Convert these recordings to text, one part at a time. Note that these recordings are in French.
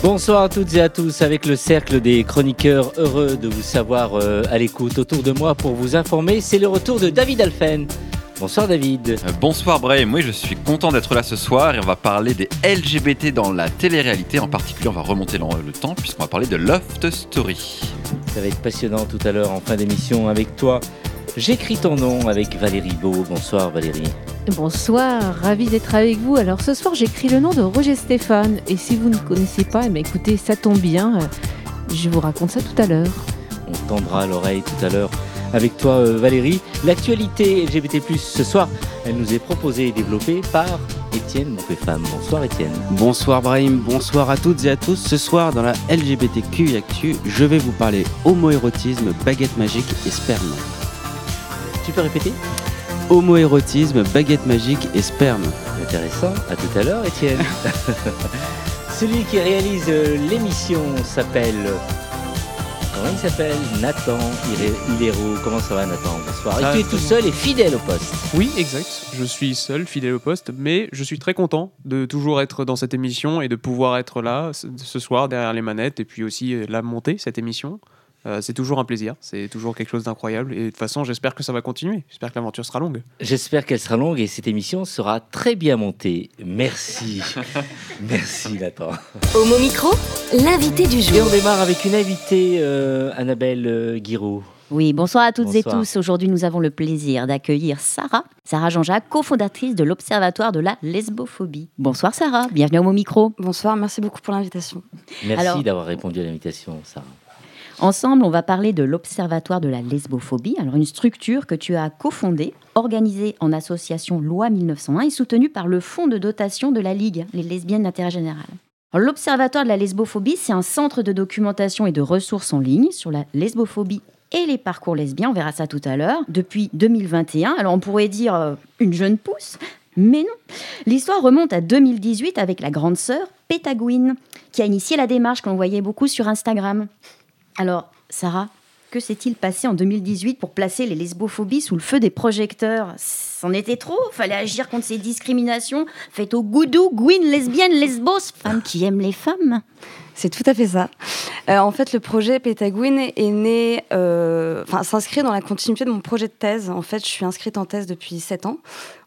Bonsoir à toutes et à tous avec le cercle des chroniqueurs heureux de vous savoir euh, à l'écoute autour de moi pour vous informer. C'est le retour de David Alphen. Bonsoir David. Euh, bonsoir Brahim, oui je suis content d'être là ce soir et on va parler des LGBT dans la télé-réalité. En particulier on va remonter dans le temps puisqu'on va parler de Loft Story. Ça va être passionnant tout à l'heure en fin d'émission avec toi. J'écris ton nom avec Valérie Beau. Bonsoir Valérie. Bonsoir, ravi d'être avec vous. Alors ce soir j'écris le nom de Roger Stéphane et si vous ne connaissez pas, eh bien, écoutez, ça tombe bien, euh, je vous raconte ça tout à l'heure. On tendra l'oreille tout à l'heure avec toi euh, Valérie. L'actualité LGBT+, ce soir, elle nous est proposée et développée par Étienne Monpé-Femme. Bonsoir Étienne. Bonsoir Brahim, bonsoir à toutes et à tous. Ce soir dans la LGBTQ Actu, je vais vous parler homoérotisme, baguette magique et sperme. Tu peux répéter Homoérotisme, baguette magique et sperme. Intéressant. À tout à l'heure, Étienne. Celui qui réalise euh, l'émission s'appelle. Comment il s'appelle? Nathan Hilero. Comment ça va, Nathan? Bonsoir. Ah, et tu es tout seul et fidèle au poste. Oui, exact. Je suis seul, fidèle au poste, mais je suis très content de toujours être dans cette émission et de pouvoir être là ce- ce soir derrière les manettes et puis aussi euh, la monter, cette émission. Euh, c'est toujours un plaisir, c'est toujours quelque chose d'incroyable et de toute façon j'espère que ça va continuer, j'espère que l'aventure sera longue. J'espère qu'elle sera longue et cette émission sera très bien montée. Merci. Merci, Nathan. Homo Micro, l'invité du Et jour. on démarre avec une invitée, euh, Annabelle euh, Guiraud. Oui, bonsoir à toutes Bonsoir. et tous. Aujourd'hui, nous avons le plaisir d'accueillir Sarah, Sarah Jean-Jacques, cofondatrice de l'Observatoire de la lesbophobie. Bonsoir Sarah, bienvenue au Mot Micro. Bonsoir, merci beaucoup pour l'invitation. Merci d'avoir répondu à l'invitation, Sarah. Ensemble, on va parler de l'Observatoire de la lesbophobie, une structure que tu as cofondée, organisée en association Loi 1901 et soutenue par le Fonds de dotation de la Ligue, les lesbiennes d'intérêt général. L'Observatoire de la lesbophobie, c'est un centre de documentation et de ressources en ligne sur la lesbophobie et les parcours lesbiens, on verra ça tout à l'heure, depuis 2021. Alors on pourrait dire euh, une jeune pousse, mais non. L'histoire remonte à 2018 avec la grande sœur Pétagouine, qui a initié la démarche que l'on voyait beaucoup sur Instagram. Alors, Sarah, que s'est-il passé en 2018 pour placer les lesbophobies sous le feu des projecteurs? C'en était trop. Fallait agir contre ces discriminations. Faites aux goudou, gouines, lesbiennes, lesbos, femmes qui aiment les femmes. C'est tout à fait ça. Euh, en fait, le projet Pétagouine est né, euh, enfin, s'inscrit dans la continuité de mon projet de thèse. En fait, je suis inscrite en thèse depuis 7 ans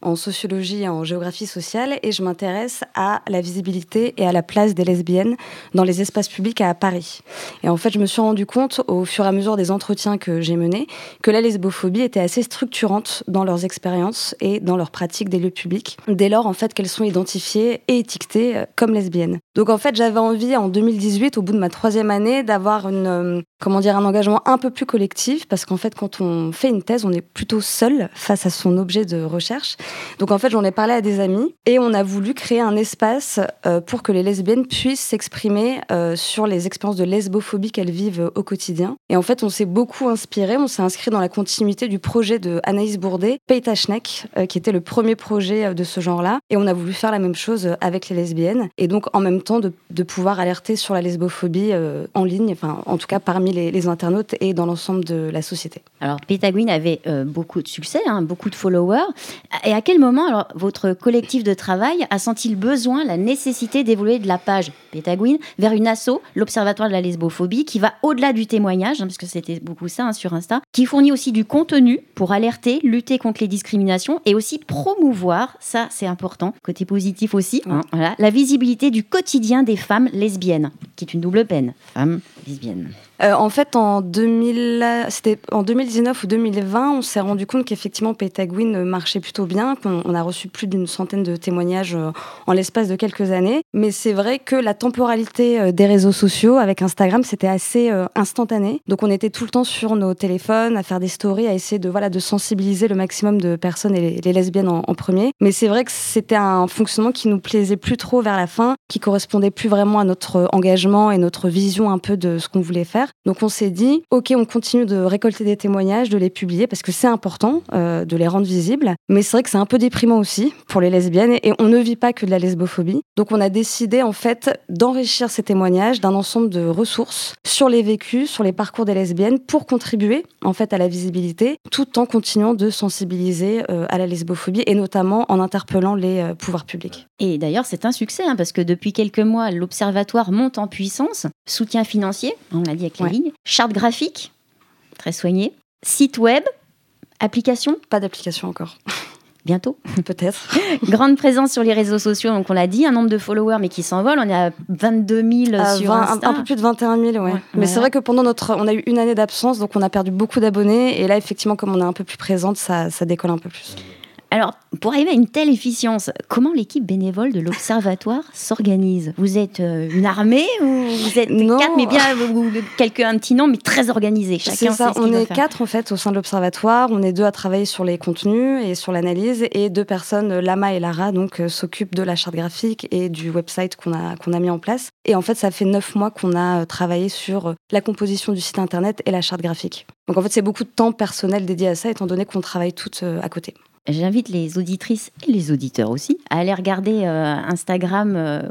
en sociologie et en géographie sociale et je m'intéresse à la visibilité et à la place des lesbiennes dans les espaces publics à Paris. Et en fait, je me suis rendu compte au fur et à mesure des entretiens que j'ai menés que la lesbophobie était assez structurante dans leurs expériences et dans leurs pratiques des lieux publics, dès lors en fait qu'elles sont identifiées et étiquetées euh, comme lesbiennes. Donc en fait, j'avais envie en 2018, au bout de ma troisième année, d'avoir une euh, comment dire un engagement un peu plus collectif, parce qu'en fait, quand on fait une thèse, on est plutôt seul face à son objet de recherche. Donc en fait, j'en ai parlé à des amis et on a voulu créer un espace euh, pour que les lesbiennes puissent s'exprimer euh, sur les expériences de lesbophobie qu'elles vivent au quotidien. Et en fait, on s'est beaucoup inspiré, on s'est inscrit dans la continuité du projet de Anaïs Bourdet, Peitachnek, euh, qui était le premier projet de ce genre-là. Et on a voulu faire la même chose avec les lesbiennes. Et donc en même temps de, de pouvoir alerter sur la lesbophobie en ligne, enfin en tout cas parmi les, les internautes et dans l'ensemble de la société. Alors, Pétagouine avait euh, beaucoup de succès, hein, beaucoup de followers. Et à quel moment, alors, votre collectif de travail a senti le besoin, la nécessité d'évoluer de la page Pétagouine vers une asso, l'Observatoire de la lesbophobie, qui va au-delà du témoignage, hein, parce que c'était beaucoup ça hein, sur Insta, qui fournit aussi du contenu pour alerter, lutter contre les discriminations et aussi promouvoir, ça c'est important, côté positif aussi, hein, voilà, la visibilité du quotidien des femmes lesbiennes, qui est une double peine, femmes lesbiennes. Euh, en fait, en, 2000, c'était en 2019 ou 2020, on s'est rendu compte qu'effectivement Pétagouine marchait plutôt bien, qu'on on a reçu plus d'une centaine de témoignages euh, en l'espace de quelques années. Mais c'est vrai que la temporalité euh, des réseaux sociaux avec Instagram, c'était assez instantané. Donc on était tout le temps sur nos téléphones, à faire des stories, à essayer de, voilà, de sensibiliser le maximum de personnes et les, les lesbiennes en, en premier. Mais c'est vrai que c'était un fonctionnement qui nous plaisait plus trop vers la fin, qui correspondait plus vraiment à notre engagement et notre vision un peu de ce qu'on voulait faire. Donc on s'est dit, ok, on continue de récolter des témoignages, de les publier parce que c'est important euh, de les rendre visibles. Mais c'est vrai que c'est un peu déprimant aussi pour les lesbiennes et on ne vit pas que de la lesbophobie. Donc on a décidé en fait d'enrichir ces témoignages d'un ensemble de ressources sur les vécus, sur les parcours des lesbiennes pour contribuer en fait à la visibilité tout en continuant de sensibiliser euh, à la lesbophobie et notamment en interpellant les euh, pouvoirs publics. Et d'ailleurs, c'est un succès hein, parce que depuis quelques mois, l'Observatoire monte en puissance. Soutien financier, on l'a dit avec la Ouais. Charte graphique, très soignée. Site web, application, Pas d'application encore, bientôt. peut-être. Grande présence sur les réseaux sociaux, donc on l'a dit, un nombre de followers mais qui s'envole. On est à 22 000 À sur 20 un, Insta. un peu plus de 21 000, ouais. Ouais, Mais ouais, c'est vrai que pendant notre, on a eu une année d'absence, donc on a perdu beaucoup d'abonnés. Et là, effectivement, comme on est un peu plus présente, ça, ça décolle un peu plus. Alors, pour arriver à une telle efficience, comment l'équipe bénévole de l'Observatoire s'organise? Vous êtes euh, une armée ou vous êtes Non. quatre, mais bien ou quelqu'un un petit nom, mais très organisé. Chacun C'est sait ça, ce on est faire. quatre en fait au sein de l'observatoire. On est deux à travailler sur les contenus et sur l'analyse, et deux personnes, Lama et Lara, donc euh, s'occupent de la charte graphique et du website qu'on a qu'on a mis en place. Et en fait, ça fait neuf mois qu'on a euh, travaillé sur la composition du site internet et la charte graphique. Donc en fait, c'est beaucoup de temps personnel dédié à ça, étant donné qu'on travaille toutes à côté. J'invite les auditrices et les auditeurs aussi à aller regarder euh, Instagram euh,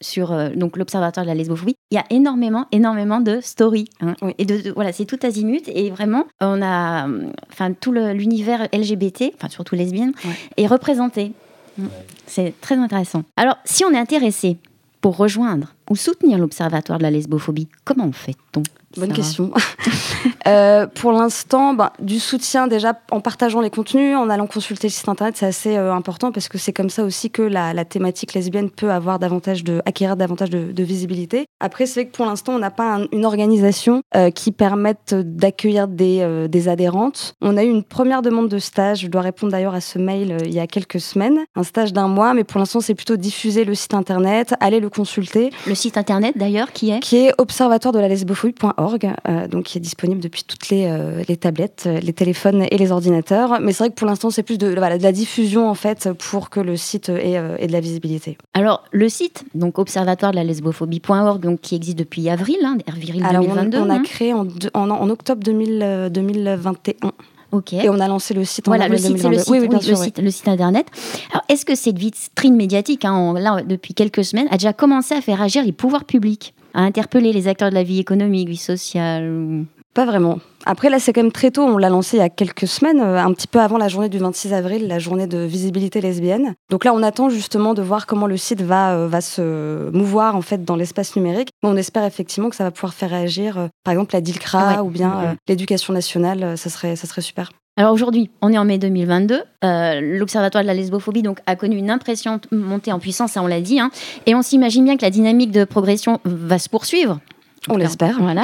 sur euh, donc l'Observatoire de la lesbophobie. Il y a énormément, énormément de stories. hein. Oui. Et de, de- voilà, c'est tout azimut. Et vraiment, on a, enfin, tout l'univers LGBT, enfin surtout lesbienne, Ouais. est représenté. Mm. C'est très intéressant. Alors, si on est intéressé pour rejoindre ou soutenir l'Observatoire de la lesbophobie, comment on fait-on Bonne question. Euh, pour l'instant, ben, du soutien déjà en partageant les contenus, en allant consulter le site internet, c'est assez euh, important parce que c'est comme ça aussi que la, la thématique lesbienne peut avoir davantage de, acquérir davantage de, de visibilité. Après, c'est vrai que pour l'instant, on n'a pas un- une organisation euh, qui permette d'accueillir des, des adhérentes. On a eu une première demande de stage. Je dois répondre d'ailleurs à ce mail il y a quelques semaines, un stage d'un mois, mais pour l'instant, c'est plutôt diffuser le site internet, aller le consulter Le site internet d'ailleurs, qui est? Qui est observatoire de la lesbophobie.org, donc qui est disponible depuis toutes les, euh, les tablettes, euh, les téléphones et les ordinateurs. Mais c'est vrai que pour l'instant, c'est plus de, voilà, de la diffusion en fait pour que le site ait, euh, ait de la visibilité. Alors, le site, donc observatoire de la lesbophobie.org, donc qui existe depuis avril, hein, avril Alors, on, 2022. on a hein. créé en, en, en octobre 2000, euh, 2021 Ok. et on a lancé le site en Voilà, le avril site, c'est le 2022. site, Oui, oui, sûr. le, site, le site internet. Alors, est-ce que cette vitrine médiatique, hein, on- là, depuis quelques semaines, a déjà commencé à faire agir les pouvoirs publics, à interpeller les acteurs de la vie économique, vie sociale Pas vraiment. Après, là, c'est quand même très tôt. On l'a lancé il y a quelques semaines, euh, un petit peu avant la journée du 26 avril, la journée de visibilité lesbienne. Donc là, on attend justement de voir comment le site va, euh, va se mouvoir en fait dans l'espace numérique. Mais on espère effectivement que ça va pouvoir faire réagir, euh, par exemple, la DILCRA Ouais. ou bien euh, l'éducation nationale. Ça serait, ça serait super. Alors aujourd'hui, on est en mai 2022. Euh, L'Observatoire de la lesbophobie donc, a connu une impression montée en puissance, ça on l'a dit. hein. et on s'imagine bien que la dynamique de progression va se poursuivre. On l'espère. Voilà.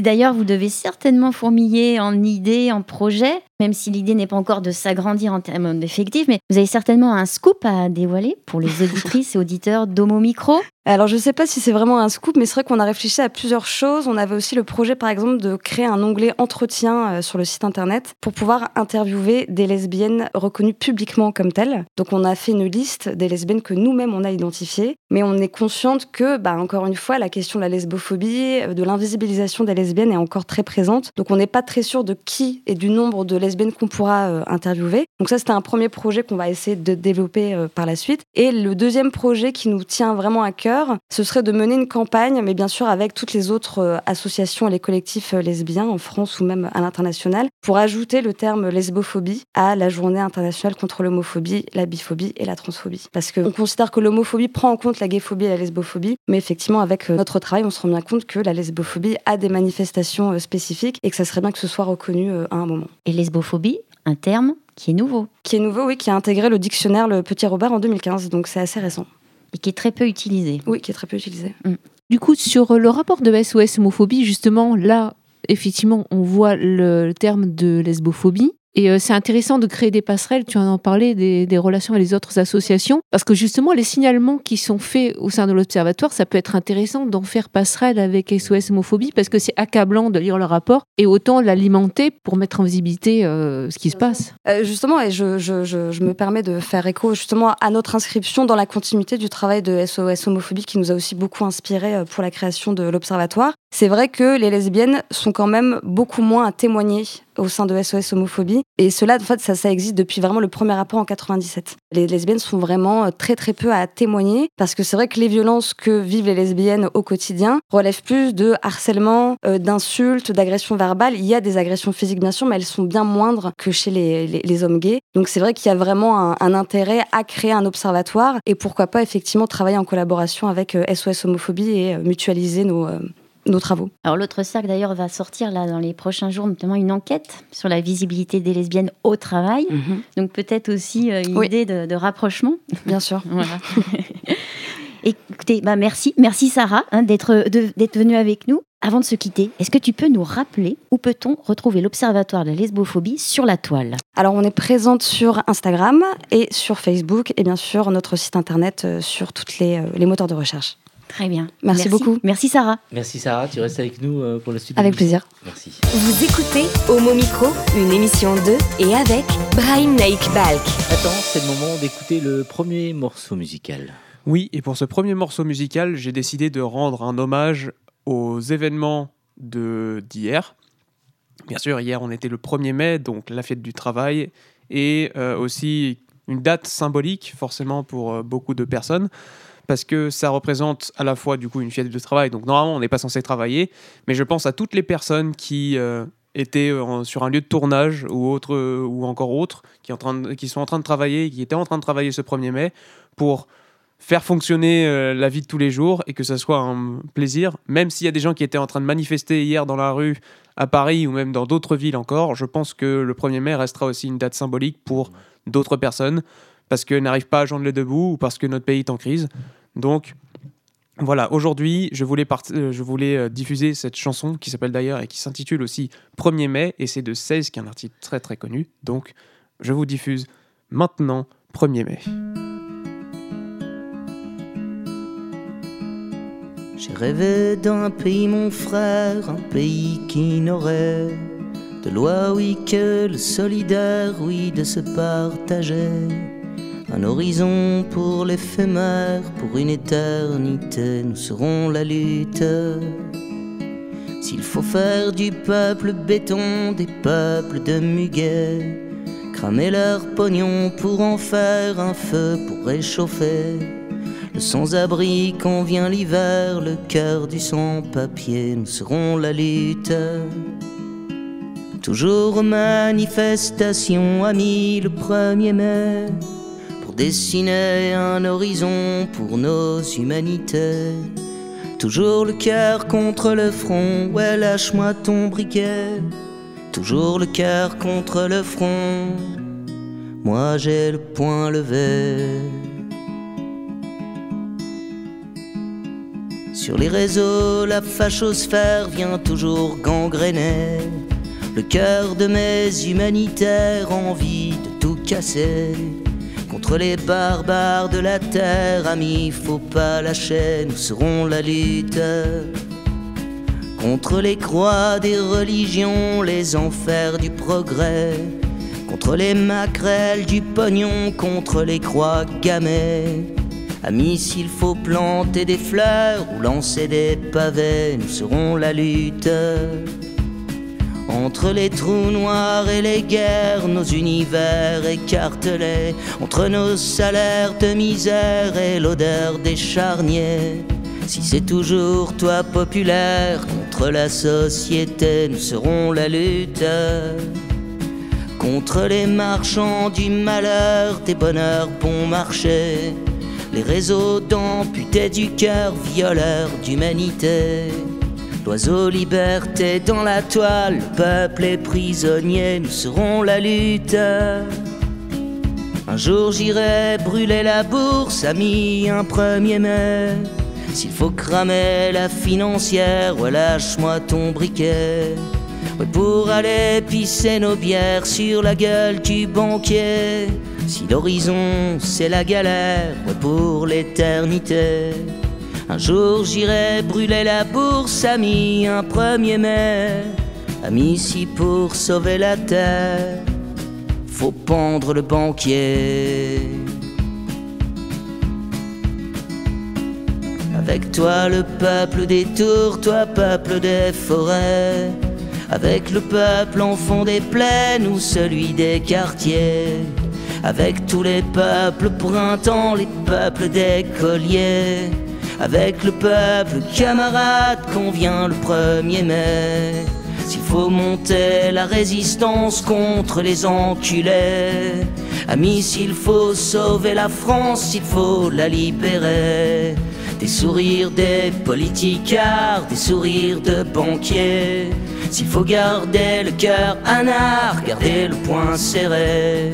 D'ailleurs, vous devez certainement fourmiller en idées, en projets, même si l'idée n'est pas encore de s'agrandir en termes d'effectifs, mais vous avez certainement un scoop à dévoiler pour les auditrices et auditeurs d'Homo Micro. Alors, je ne sais pas si c'est vraiment un scoop, mais c'est vrai qu'on a réfléchi à plusieurs choses. On avait aussi le projet, par exemple, de créer un onglet entretien euh, sur le site internet pour pouvoir interviewer des lesbiennes reconnues publiquement comme telles. Donc, on a fait une liste des lesbiennes que nous-mêmes on a identifiées, mais on est consciente que, bah, encore une fois, la question de la lesbophobie, euh, de l'invisibilisation des lesbiennes est encore très présente. Donc, on n'est pas très sûr de qui et du nombre de lesbiennes qu'on pourra euh, interviewer. Donc, ça, c'était un premier projet qu'on va essayer de développer euh, par la suite. Et le deuxième projet qui nous tient vraiment à cœur, ce serait de mener une campagne, mais bien sûr avec toutes les autres euh, associations et les collectifs lesbiens en France ou même à l'international, pour ajouter le terme lesbophobie à la journée internationale contre l'homophobie, la biphobie et la transphobie. Parce qu'on considère que l'homophobie prend en compte la gayphobie et la lesbophobie, mais effectivement avec notre travail, on se rend bien compte que la lesbophobie a des manifestations spécifiques et que ça serait bien que ce soit reconnu à un moment. Lesbophobie, un terme qui est nouveau Qui est nouveau, oui, qui a intégré le dictionnaire Le Petit Robert en 2015, donc c'est assez récent. et qui est très peu utilisé. Oui, qui est très peu utilisé. Du coup, sur le rapport de SOS homophobie, justement, là, effectivement, on voit le terme de lesbophobie. Et euh, c'est intéressant de créer des passerelles, tu en parlé, des, des, relations avec les autres associations, parce que justement, les signalements qui sont faits au sein de l'Observatoire, ça peut être intéressant d'en faire passerelle avec SOS Homophobie, parce que c'est accablant de lire le rapport, et autant l'alimenter pour mettre en visibilité euh, ce qui se passe. Euh, justement, et je, me permets de faire écho justement à notre inscription dans la continuité du travail de SOS Homophobie, qui nous a aussi beaucoup inspiré pour la création de l'Observatoire. C'est vrai que les lesbiennes sont quand même beaucoup moins à témoigner au sein de SOS Homophobie. Et cela, en fait, ça, existe depuis vraiment le premier rapport en 97. Les lesbiennes sont vraiment euh, très très peu à témoigner parce que c'est vrai que les violences que vivent les lesbiennes au quotidien relèvent plus de harcèlement, euh, d'insultes, d'agressions verbales. Il y a des agressions physiques bien sûr, mais elles sont bien moindres que chez les, hommes gays. Donc c'est vrai qu'il y a vraiment un, intérêt à créer un observatoire et pourquoi pas effectivement travailler en collaboration avec euh, SOS Homophobie et euh, mutualiser nos euh, nos travaux. Alors l'autre cercle d'ailleurs va sortir là dans les prochains jours notamment une enquête sur la visibilité des lesbiennes au travail. Mhm. Donc peut-être aussi euh, une Oui. idée de, de rapprochement. Bien sûr. Voilà. Écoutez, bah merci, merci Sarah hein, d'être venue avec nous. Avant de se quitter, est-ce que tu peux nous rappeler où peut-on retrouver l'Observatoire de la lesbophobie sur la toile? Alors on est présente sur Instagram et sur Facebook et bien sûr notre site internet euh, sur toutes les, euh, les moteurs de recherche. Très bien. Merci beaucoup. Merci Sarah. Merci Sarah, tu restes avec nous euh, pour la suite. Avec plaisir. Merci. Vous écoutez Homo Micro, une émission de et avec Brahim Naik Balk. Attends, c'est le moment d'écouter le premier morceau musical. Oui, et pour ce premier morceau musical, j'ai décidé de rendre un hommage aux événements de d'hier. Bien sûr, hier on était le 1er mai, donc la fête du travail, et euh, aussi une date symbolique forcément pour euh, beaucoup de personnes, parce que ça représente à la fois du coup une fête de travail, donc normalement on n'est pas censé travailler, mais je pense à toutes les personnes qui euh, étaient en- sur un lieu de tournage ou autre euh, ou encore autre, qui, sont en train de travailler, qui étaient en train de travailler ce 1er mai pour faire fonctionner euh, la vie de tous les jours et que ça soit un plaisir, même s'il y a des gens qui étaient en train de manifester hier dans la rue à Paris ou même dans d'autres villes encore, je pense que le 1er mai restera aussi une date symbolique pour d'autres personnes parce qu'elles n'arrivent pas à joindre les deux bouts ou parce que notre pays est en crise. Donc voilà, aujourd'hui, je voulais, euh, euh, diffuser cette chanson qui s'appelle d'ailleurs et qui s'intitule aussi 1er mai et c'est de 16 qui est un artiste très très connu. Donc je vous diffuse maintenant 1er mai. J'ai rêvé d'un pays, mon frère, un pays qui n'aurait de loi, oui, que le solidaire, oui, de se partager. Un horizon pour l'éphémère, pour une éternité, nous serons la lutte. S'il faut faire du peuple béton, des peuples de muguet, cramer leur pognon pour en faire un feu pour réchauffer. Le sans-abri quand vient l'hiver, le cœur du sans-papier, nous serons la lutte. Toujours aux manifestations, amis, le 1er mai, dessiner un horizon pour nos humanités. Toujours le cœur contre le front, ouais, lâche-moi ton briquet. Toujours le cœur contre le front, moi j'ai le poing levé. Sur les réseaux, la fachosphère vient toujours gangréner le cœur de mes humanitaires, envie de tout casser. Contre les barbares de la terre, amis, faut pas lâcher, nous serons la lutte. Contre les croix des religions, les enfers du progrès. Contre les maquerelles du pognon, contre les croix gammées. Amis, s'il faut planter des fleurs ou lancer des pavés, nous serons la lutte. Entre les trous noirs et les guerres, nos univers écartelés, entre nos salaires de misère et l'odeur des charniers. Si c'est toujours toi populaire contre la société, nous serons la lutte. Contre les marchands du malheur, des bonheurs bon marché, les réseaux d'amputés du cœur, violeurs d'humanité. L'oiseau liberté dans la toile, le peuple est prisonnier, nous serons la lutte. Un jour j'irai brûler la bourse, ami, un 1er mai. S'il faut cramer la financière, ouais, lâche-moi ton briquet. Ouais, pour aller pisser nos bières sur la gueule du banquier. Si l'horizon c'est la galère, pour l'éternité. Un jour j'irai brûler la bourse, ami, un 1er mai. Ami, si pour sauver la terre, faut pendre le banquier. Avec toi le peuple des tours, toi peuple des forêts. Avec le peuple en fond des plaines ou celui des quartiers. Avec tous les peuples printemps, les peuples des colliers. Avec le peuple camarade qu'on vient le 1er mai. S'il faut monter la résistance contre les enculés. Amis, s'il faut sauver la France, s'il faut la libérer. Des sourires des politicards, des sourires de banquiers. S'il faut garder le cœur anard, garder le poing serré.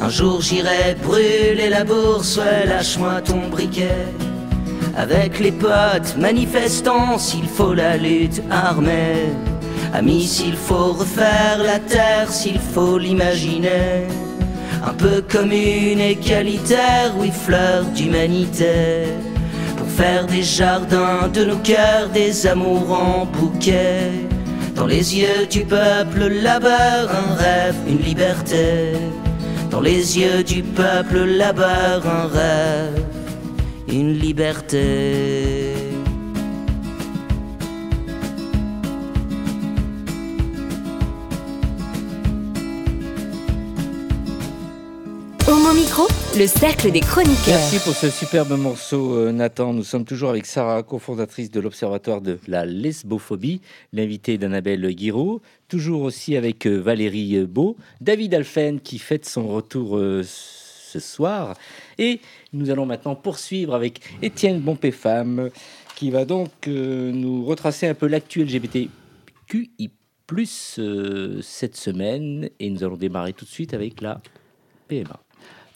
Un jour j'irai brûler la bourse, ouais, lâche-moi ton briquet. Avec les potes manifestants, s'il faut la lutte armée. Amis, s'il faut refaire la terre, s'il faut l'imaginer. Un peu commune, égalitaire, oui, fleur d'humanité. Pour faire des jardins de nos cœurs, des amours en bouquet. Dans les yeux du peuple, labeur, un rêve, une liberté. Dans les yeux du peuple, labeur, un rêve, une liberté. Homo Micro, le cercle des chroniqueurs. Merci pour ce superbe morceau, euh, Nathan. Nous sommes toujours avec Sarah, cofondatrice de l'Observatoire de la lesbophobie, l'invité d'Annabelle Guiraud. Toujours aussi avec euh, Valérie Beau, David Alphen qui fête son retour euh, ce soir. Et nous allons maintenant poursuivre avec Étienne Bompé-Femme qui va donc euh, nous retracer un peu l'actu LGBTQI+, euh, cette semaine. Et nous allons démarrer tout de suite avec la PMA.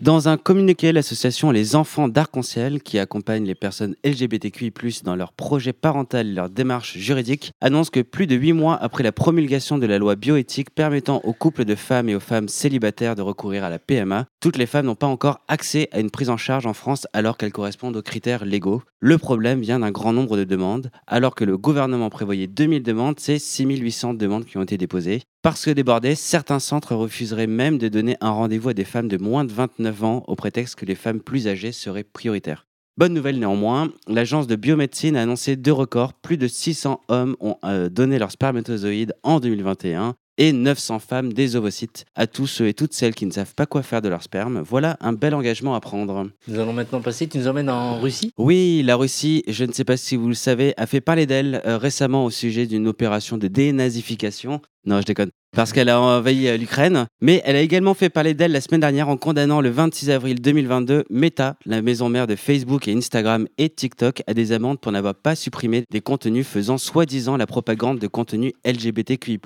Dans un communiqué, l'association Les Enfants d'Arc-en-Ciel, qui accompagne les personnes LGBTQI+, dans leur projet parental et leur démarche juridique, annonce que plus de huit mois après la promulgation de la loi bioéthique permettant aux couples de femmes et aux femmes célibataires de recourir à la PMA, toutes les femmes n'ont pas encore accès à une prise en charge en France alors qu'elles correspondent aux critères légaux. Le problème vient d'un grand nombre de demandes. Alors que le gouvernement prévoyait 2000 demandes, c'est 6800 demandes qui ont été déposées. Parce que débordés, certains centres refuseraient même de donner un rendez-vous à des femmes de moins de 29 ans au prétexte que les femmes plus âgées seraient prioritaires. Bonne nouvelle néanmoins, l'agence de biomédecine a annoncé deux records. Plus de 600 hommes ont euh, donné leur spermatozoïde en 2021 et 900 femmes des ovocytes. À tous ceux et toutes celles qui ne savent pas quoi faire de leur sperme, voilà un bel engagement à prendre. Nous allons maintenant passer, tu nous emmènes en Russie? Oui, la Russie, je ne sais pas si vous le savez, a fait parler d'elle euh, récemment au sujet d'une opération de dénazification. Non, je déconne. Parce qu'elle a envahi euh, l'Ukraine. Mais elle a également fait parler d'elle la semaine dernière en condamnant le 26 avril 2022 Meta, la maison mère de Facebook et Instagram et TikTok, à des amendes pour n'avoir pas supprimé des contenus faisant soi-disant la propagande de contenus LGBTQI.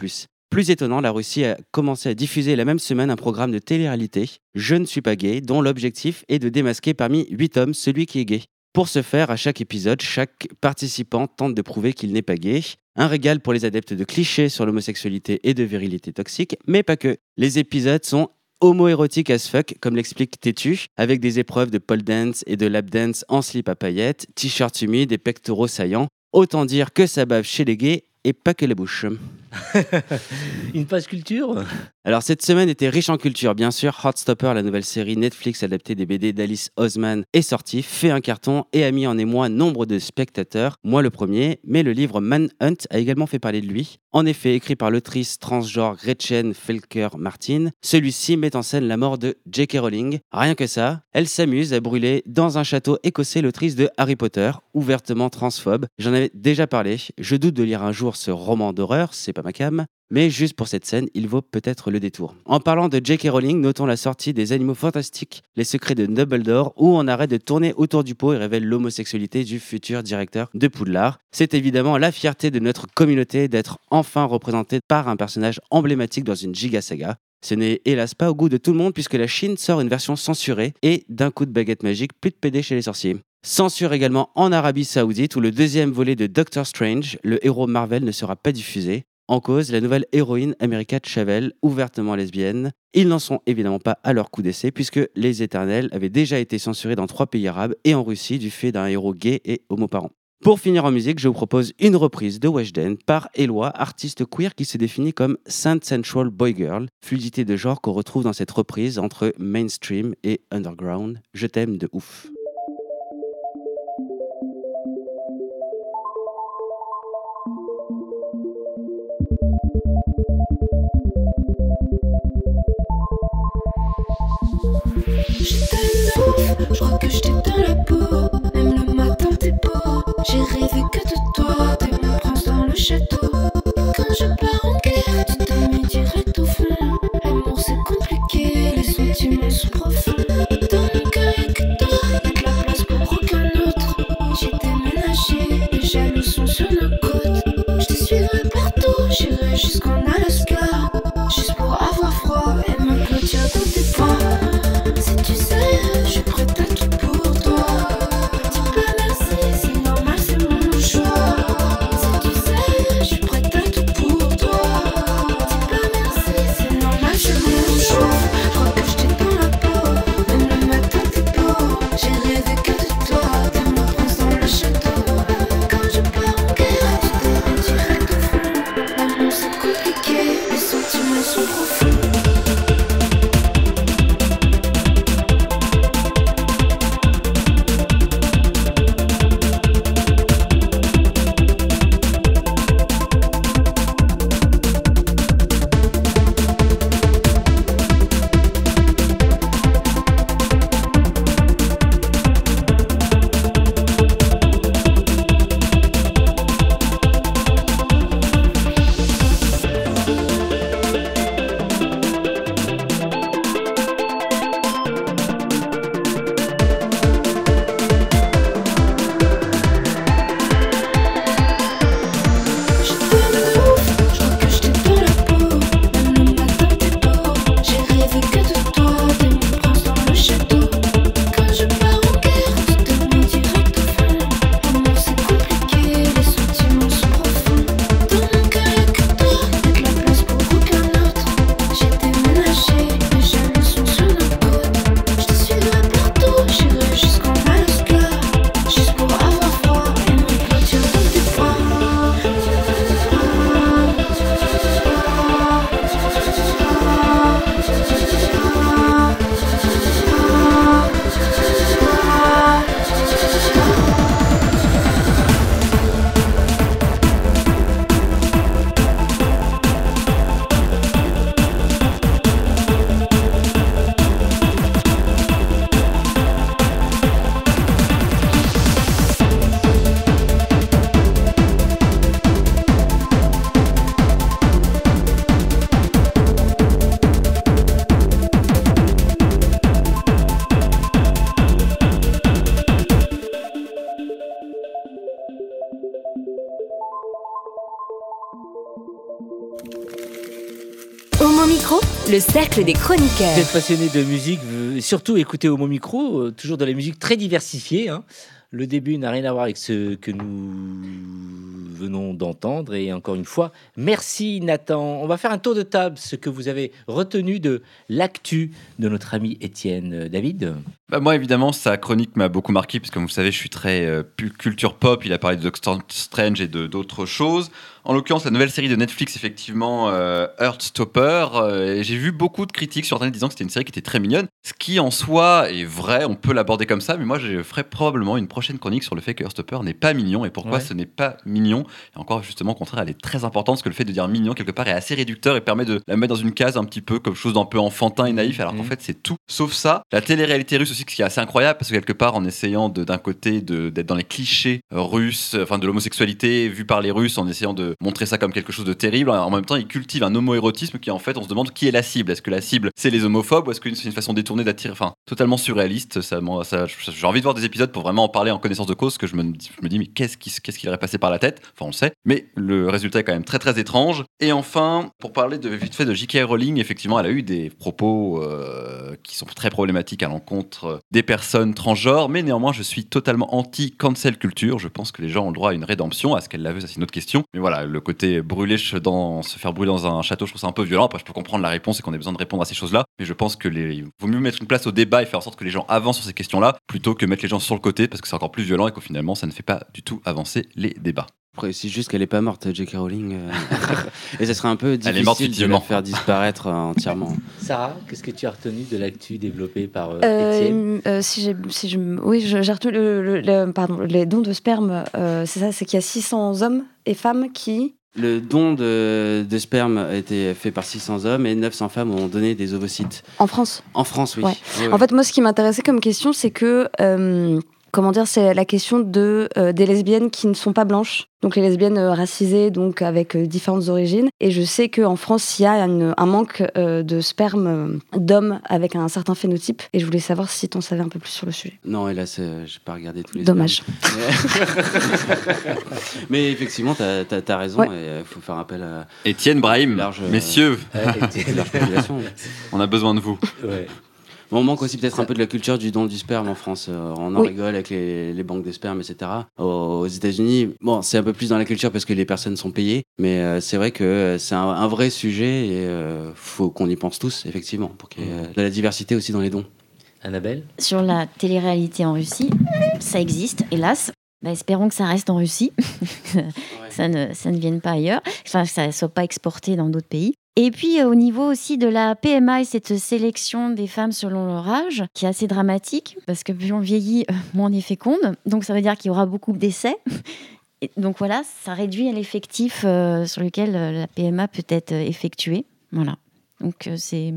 Plus étonnant, la Russie a commencé à diffuser la même semaine un programme de télé-réalité, Je ne suis pas gay, dont l'objectif est de démasquer parmi 8 hommes celui qui est gay. Pour ce faire, à chaque épisode, chaque participant tente de prouver qu'il n'est pas gay. Un régal pour les adeptes de clichés sur l'homosexualité et de virilité toxique, mais pas que. Les épisodes sont homo-érotiques as fuck, comme l'explique Tétu, avec des épreuves de pole dance et de lap dance en slip à paillettes, t-shirts humides et pectoraux saillants. Autant dire que ça bave chez les gays et pas que la bouche. Une page culture Alors cette semaine était riche en culture, bien sûr. Heartstopper, la nouvelle série Netflix adaptée des BD d'Alice Osman, est sortie, fait un carton et a mis en émoi nombre de spectateurs, moi le premier, mais le livre Manhunt a également fait parler de lui. En effet, écrit par l'autrice transgenre Gretchen Felker-Martin, celui-ci met en scène la mort de J.K. Rowling. Rien que ça, elle s'amuse à brûler dans un château écossais l'autrice de Harry Potter, ouvertement transphobe. J'en avais déjà parlé, je doute de lire un jour ce roman d'horreur, pas ma cam, mais juste pour cette scène, il vaut peut-être le détour. En parlant de J.K. Rowling, notons la sortie des Animaux Fantastiques, Les Secrets de Dumbledore, où on arrête de tourner autour du pot et révèle l'homosexualité du futur directeur de Poudlard. C'est évidemment la fierté de notre communauté d'être enfin représentée par un personnage emblématique dans une giga saga. Ce n'est hélas pas au goût de tout le monde puisque la Chine sort une version censurée et d'un coup de baguette magique, plus de PD chez les sorciers. Censure également en Arabie Saoudite où le deuxième volet de Doctor Strange, le héros Marvel, ne sera pas diffusé. En cause, la nouvelle héroïne America Chavelle, ouvertement lesbienne. Ils n'en sont évidemment pas à leur coup d'essai, puisque Les Éternels avaient déjà été censurés dans trois pays arabes et en Russie du fait d'un héros gay et homoparent. Pour finir en musique, je vous propose une reprise de Weshden par Eloi, artiste queer qui se définit comme Saint Central Boy Girl, fluidité de genre qu'on retrouve dans cette reprise entre mainstream et underground. Je t'aime de ouf. Je le cercle des chroniqueurs. Vous êtes passionné de musique, surtout écoutez Homo Micro, euh, toujours dans les musiques très diversifiées. hein. Le début n'a rien à voir avec ce que nous venons d'entendre. Et encore une fois, merci Nathan. On va faire un tour de table, ce que vous avez retenu de l'actu de notre ami Étienne Euh, David. Bah, moi, évidemment, sa chronique m'a beaucoup marqué, parce que comme vous savez, je suis très euh, culture pop. Il a parlé de Doctor Strange et d'autres choses. En l'occurrence, la nouvelle série de Netflix, effectivement, euh, Heartstopper. euh, J'ai vu beaucoup de critiques sur Internet disant que c'était une série qui était très mignonne. Ce qui, en soi, est vrai, on peut l'aborder comme ça. Mais moi, je ferai probablement une prochaine chronique sur le fait que Heartstopper n'est pas mignon et pourquoi Ouais. ce n'est pas mignon? Et encore, justement, au contraire, elle est très importante, parce que le fait de dire mignon, quelque part, est assez réducteur et permet de la mettre dans une case un petit peu comme chose d'un peu enfantin et naïf, alors qu'en Mhm. fait, c'est tout sauf ça. La télé-réalité russe aussi, ce qui est assez incroyable, parce que quelque part, en essayant d'un côté d'être dans les clichés euh, russes, euh, enfin de l'homosexualité vue par les Russes, en essayant de montrer ça comme quelque chose de terrible, en même temps, ils cultivent un homoérotisme qui, en fait, on se demande qui est la cible. Est-ce que la cible, c'est les homophobes, ou est-ce que c'est une façon détournée d'attirer, enfin, totalement surréaliste. Ça, ça- j'ai envie de voir des épisodes pour vraiment en parler en connaissance de cause, que je me, je me dis, mais qu'est-ce qui, qu'est-ce qui leur est passé par la tête? Enfin, on le sait. Mais le résultat est quand même très, très étrange. Et enfin, pour parler de vite fait de J.K. Rowling, effectivement, elle a eu des propos euh, qui sont très problématiques à l'encontre entre des personnes transgenres, mais néanmoins, je suis totalement anti-cancel culture. Je pense que les gens ont le droit à une rédemption. À ce qu'elle la veut, ça c'est une autre question. Mais voilà, le côté brûler se faire brûler dans un château, je trouve ça un peu violent. Après, je peux comprendre la réponse et qu'on ait besoin de répondre à ces choses-là. Mais je pense que il vaut mieux mettre une place au débat et faire en sorte que les gens avancent sur ces questions-là plutôt que mettre les gens sur le côté parce que c'est encore plus violent et qu'au finalement, ça ne fait pas du tout avancer les débats. C'est juste qu'elle est pas morte, J.K. Rowling. euh, et ça serait un peu morte difficile de la faire disparaître euh, entièrement. Sarah, qu'est-ce que tu as retenu de l'actu développée par euh, Étienne? Euh, euh, si j'ai, si je, oui, j'ai retenu le, le- le- pardon, les dons de sperme. euh, c'est ça, c'est qu'il y a 600 hommes et femmes qui. Le don de, de sperme a été fait par 600 hommes et 900 femmes ont donné des ovocytes. En France? En France, oui. Ouais. Ouais, En ouais. fait, moi, ce qui m'intéressait comme question, c'est que, euh, comment dire, c'est la question de, euh, des lesbiennes qui ne sont pas blanches. Donc, les lesbiennes euh, racisées, donc avec euh, différentes origines. Et je sais qu'en France, il y a une- un manque euh, de sperme euh, d'hommes avec un certain phénotype. Et je voulais savoir si tu en savais un peu plus sur le sujet. Non, hélas, euh, j'ai pas regardé tous les Dommage. Mais, effectivement, t'as as, raison Ouais. et il faut faire appel à Étienne Brahim, large, euh, messieurs, large population. on a besoin de vous. Ouais. Bon, on manque aussi peut-être un peu de la culture du don du sperme en France. Euh, on en Oui. rigole avec les, les banques de sperme, etc. Aux, aux États-Unis, bon, c'est un peu plus dans la culture parce que les personnes sont payées, mais euh, c'est vrai que c'est un, un vrai sujet et euh, faut qu'on y pense tous, effectivement, pour qu'il y ait euh, de la diversité aussi dans les dons. Annabelle? Sur la télé-réalité en Russie, ça existe, hélas. Bah, espérons que ça reste en Russie, que ça, ne, ça ne vienne pas ailleurs, enfin, que ça ne soit pas exporté dans d'autres pays. Et puis euh, au niveau aussi de la PMA et cette sélection des femmes selon leur âge, qui est assez dramatique, parce que plus on vieillit, euh, moins on est féconde. Donc ça veut dire qu'il y aura beaucoup d'essais. Et donc voilà, ça réduit l'effectif euh, sur lequel la PMA peut être effectuée. Voilà. Donc c'est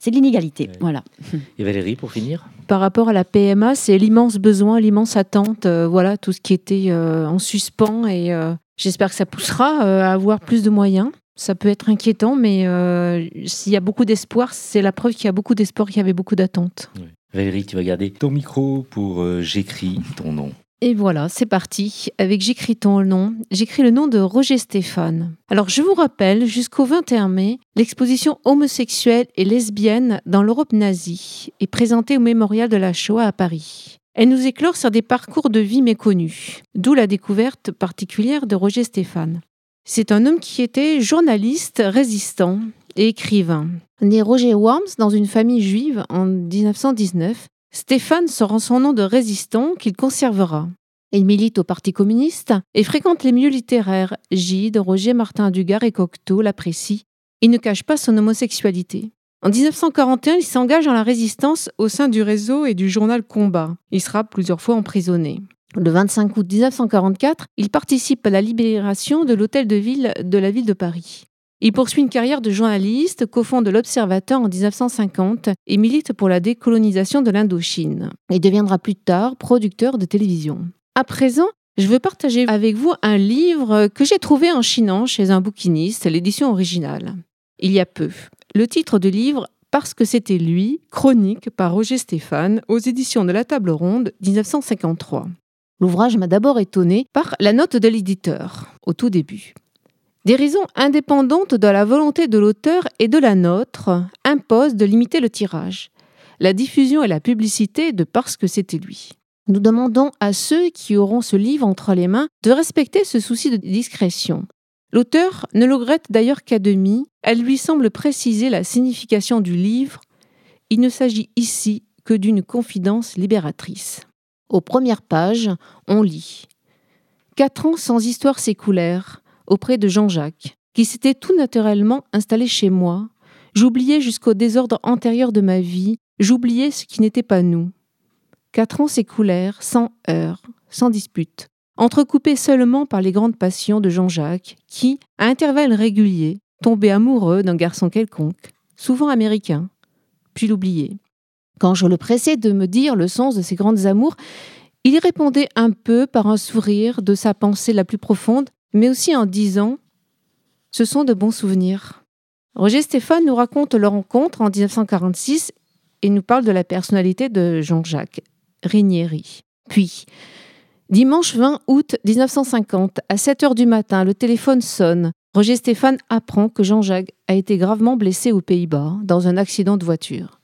c'est de l'inégalité. Ouais. Voilà. Et Valérie, pour finir? Par rapport à la PMA, c'est l'immense besoin, l'immense attente, euh, voilà, tout ce qui était euh, en suspens et euh, j'espère que ça poussera euh, à avoir plus de moyens. Ça peut être inquiétant, mais euh, s'il y a beaucoup d'espoir, c'est la preuve qu'il y a beaucoup d'espoir, qu'il y avait beaucoup d'attentes. Valérie, tu vas garder ton micro pour euh, J'écris ton nom. Et voilà, c'est parti. Avec J'écris ton nom, j'écris le nom de Roger Stéphane. Alors je vous rappelle, jusqu'au 21 mai, l'exposition homosexuelle et lesbienne dans l'Europe nazie est présentée au mémorial de la Shoah à Paris. Elle nous éclore sur des parcours de vie méconnus, d'où la découverte particulière de Roger Stéphane. C'est un homme qui était journaliste, résistant et écrivain. Né Roger Worms dans une famille juive en 1919, Stéphane sort son nom de résistant qu'il conservera. Il milite au Parti communiste et fréquente les milieux littéraires. Gide, Roger Martin Dugard et Cocteau l'apprécient. Il ne cache pas son homosexualité. En 1941, il s'engage dans la résistance au sein du réseau et du journal Combat. Il sera plusieurs fois emprisonné. Le 25 août 1944, il participe à la libération de l'hôtel de ville de la ville de Paris. Il poursuit une carrière de journaliste, cofonde l'Observateur en 1950 et milite pour la décolonisation de l'Indochine. Il deviendra plus tard producteur de télévision. À présent, je veux partager avec vous un livre que j'ai trouvé en chinant chez un bouquiniste, l'édition originale. Il y a peu. Le titre du livre Parce que c'était lui, chronique par Roger Stéphane aux éditions de la Table Ronde 1953. L'ouvrage m'a d'abord étonné par la note de l'éditeur, au tout début. Des raisons indépendantes de la volonté de l'auteur et de la nôtre imposent de limiter le tirage, la diffusion et la publicité de parce que c'était lui. Nous demandons à ceux qui auront ce livre entre les mains de respecter ce souci de discrétion. L'auteur ne le regrette d'ailleurs qu'à demi, elle lui semble préciser la signification du livre. Il ne s'agit ici que d'une confidence libératrice. Aux premières pages, on lit Quatre ans sans histoire s'écoulèrent auprès de Jean-Jacques, qui s'était tout naturellement installé chez moi. J'oubliais jusqu'au désordre antérieur de ma vie, j'oubliais ce qui n'était pas nous. Quatre ans s'écoulèrent sans heurts, sans dispute, entrecoupés seulement par les grandes passions de Jean-Jacques, qui, à intervalles réguliers, tombait amoureux d'un garçon quelconque, souvent américain, puis l'oubliait. Quand je le pressais de me dire le sens de ses grandes amours, il y répondait un peu par un sourire de sa pensée la plus profonde, mais aussi en disant Ce sont de bons souvenirs. Roger Stéphane nous raconte leur rencontre en 1946 et nous parle de la personnalité de Jean-Jacques Rinieri. Puis, dimanche 20 août 1950, à 7 heures du matin, le téléphone sonne. Roger Stéphane apprend que Jean-Jacques a été gravement blessé aux Pays-Bas dans un accident de voiture.